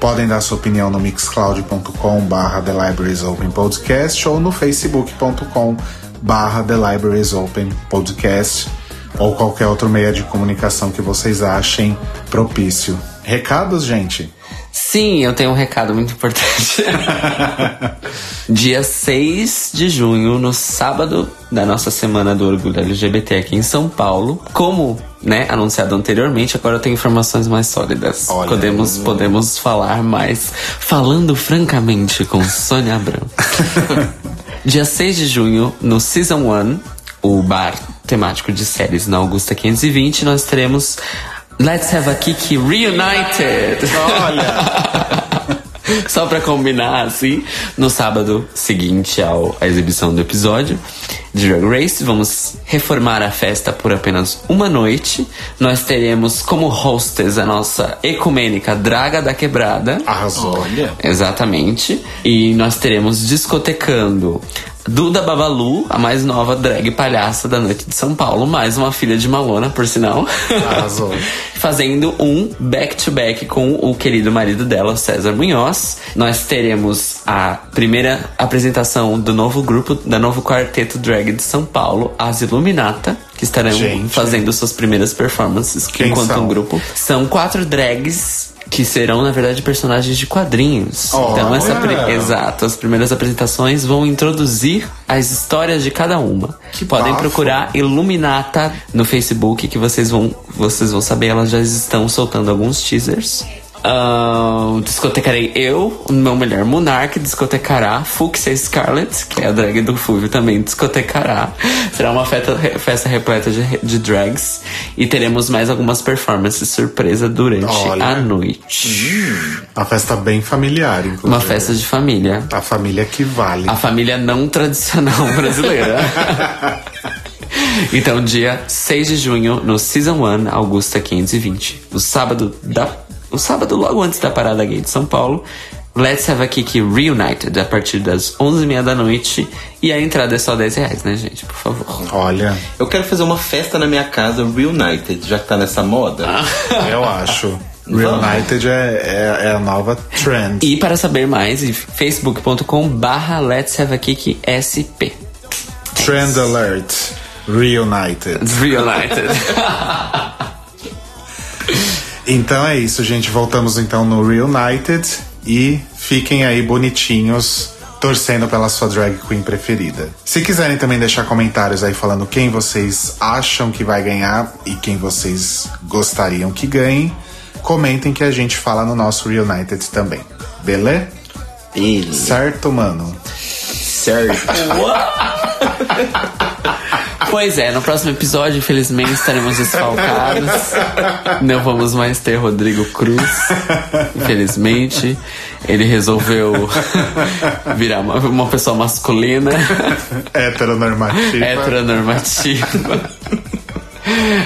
Podem dar sua opinião no mixcloud.com barra The Libraries Open Podcast ou no facebook.com barra The Libraries Open Podcast ou qualquer outro meio de comunicação que vocês achem propício. Recados, gente? Sim, eu tenho um recado muito importante. Dia 6 de junho, no sábado da nossa Semana do Orgulho LGBT aqui em São Paulo. Como, né, anunciado anteriormente, agora eu tenho informações mais sólidas. Olha podemos, aí. podemos falar mais. Falando francamente com Sônia Abrão. Dia 6 de junho, no Season 1, o bar temático de séries na Augusta 520, nós teremos Let's Have a Kiki Reunited. Só pra combinar, assim, no sábado seguinte ao, à exibição do episódio de Drag Race, vamos reformar a festa por apenas uma noite. Nós teremos como hostess a nossa ecumênica Draga da Quebrada. Arrasou. Olha. Exatamente. E nós teremos discotecando Duda Babalu, a mais nova drag palhaça da noite de São Paulo, mais uma filha de Malona, por sinal. Arrasou. Fazendo um back-to-back com o querido marido dela, César Munhoz. Nós teremos a primeira apresentação do novo grupo, da novo quarteto drag de São Paulo, as Iluminata, que estarão Gente. fazendo suas primeiras performances Quem enquanto são? um grupo. São quatro drags que serão, na verdade, personagens de quadrinhos. Então, essa exato, as primeiras apresentações vão introduzir as histórias de cada uma. Podem bafo. procurar Iluminata no Facebook que vocês vão, vocês vão saber, elas já estão soltando alguns teasers. Ahn, discotecarei eu, o meu melhor Monark, discotecará Fuxia Scarlet, que é a drag do Fúvio, também discotecará. Será uma festa, festa repleta de, de drags e teremos mais algumas performances surpresa durante Olha. a noite. Uma festa bem familiar, inclusive. Uma festa de família. A família que vale. A família não tradicional brasileira. então, dia 6 de junho, no Season 1, Augusta 520. O sábado da. O sábado logo antes da parada gay de São Paulo. Let's Have a Kiki Reunited a partir das 11h30 da noite. E a entrada é só 10 reais, né, gente? Por favor. Olha, Eu quero fazer uma festa na minha casa Reunited, já que tá nessa moda. eu acho. Reunited é, é, é a nova trend. E para saber mais, facebook.com barra Let's Have a Kiki SP. Trend alert. Reunited. Reunited. Então é isso, gente. Voltamos então no Reunited e fiquem aí bonitinhos torcendo pela sua drag queen preferida. Se quiserem também deixar comentários aí falando quem vocês acham que vai ganhar e quem vocês gostariam que ganhe, comentem que a gente fala no nosso Reunited também. Beleza? Certo, mano? Certo. Pois é, no próximo episódio, infelizmente, estaremos desfalcados. Não vamos mais ter Rodrigo Cruz. Infelizmente. Ele resolveu virar uma, uma pessoa masculina. Heteronormativa. Heteronormativa.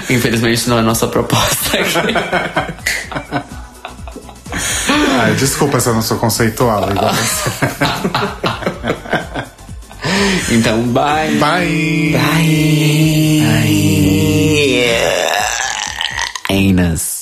Infelizmente não é nossa proposta aqui. Desculpa se eu não sou conceitual. igual. Então, bye. Bye. Bye. Bye. Anus.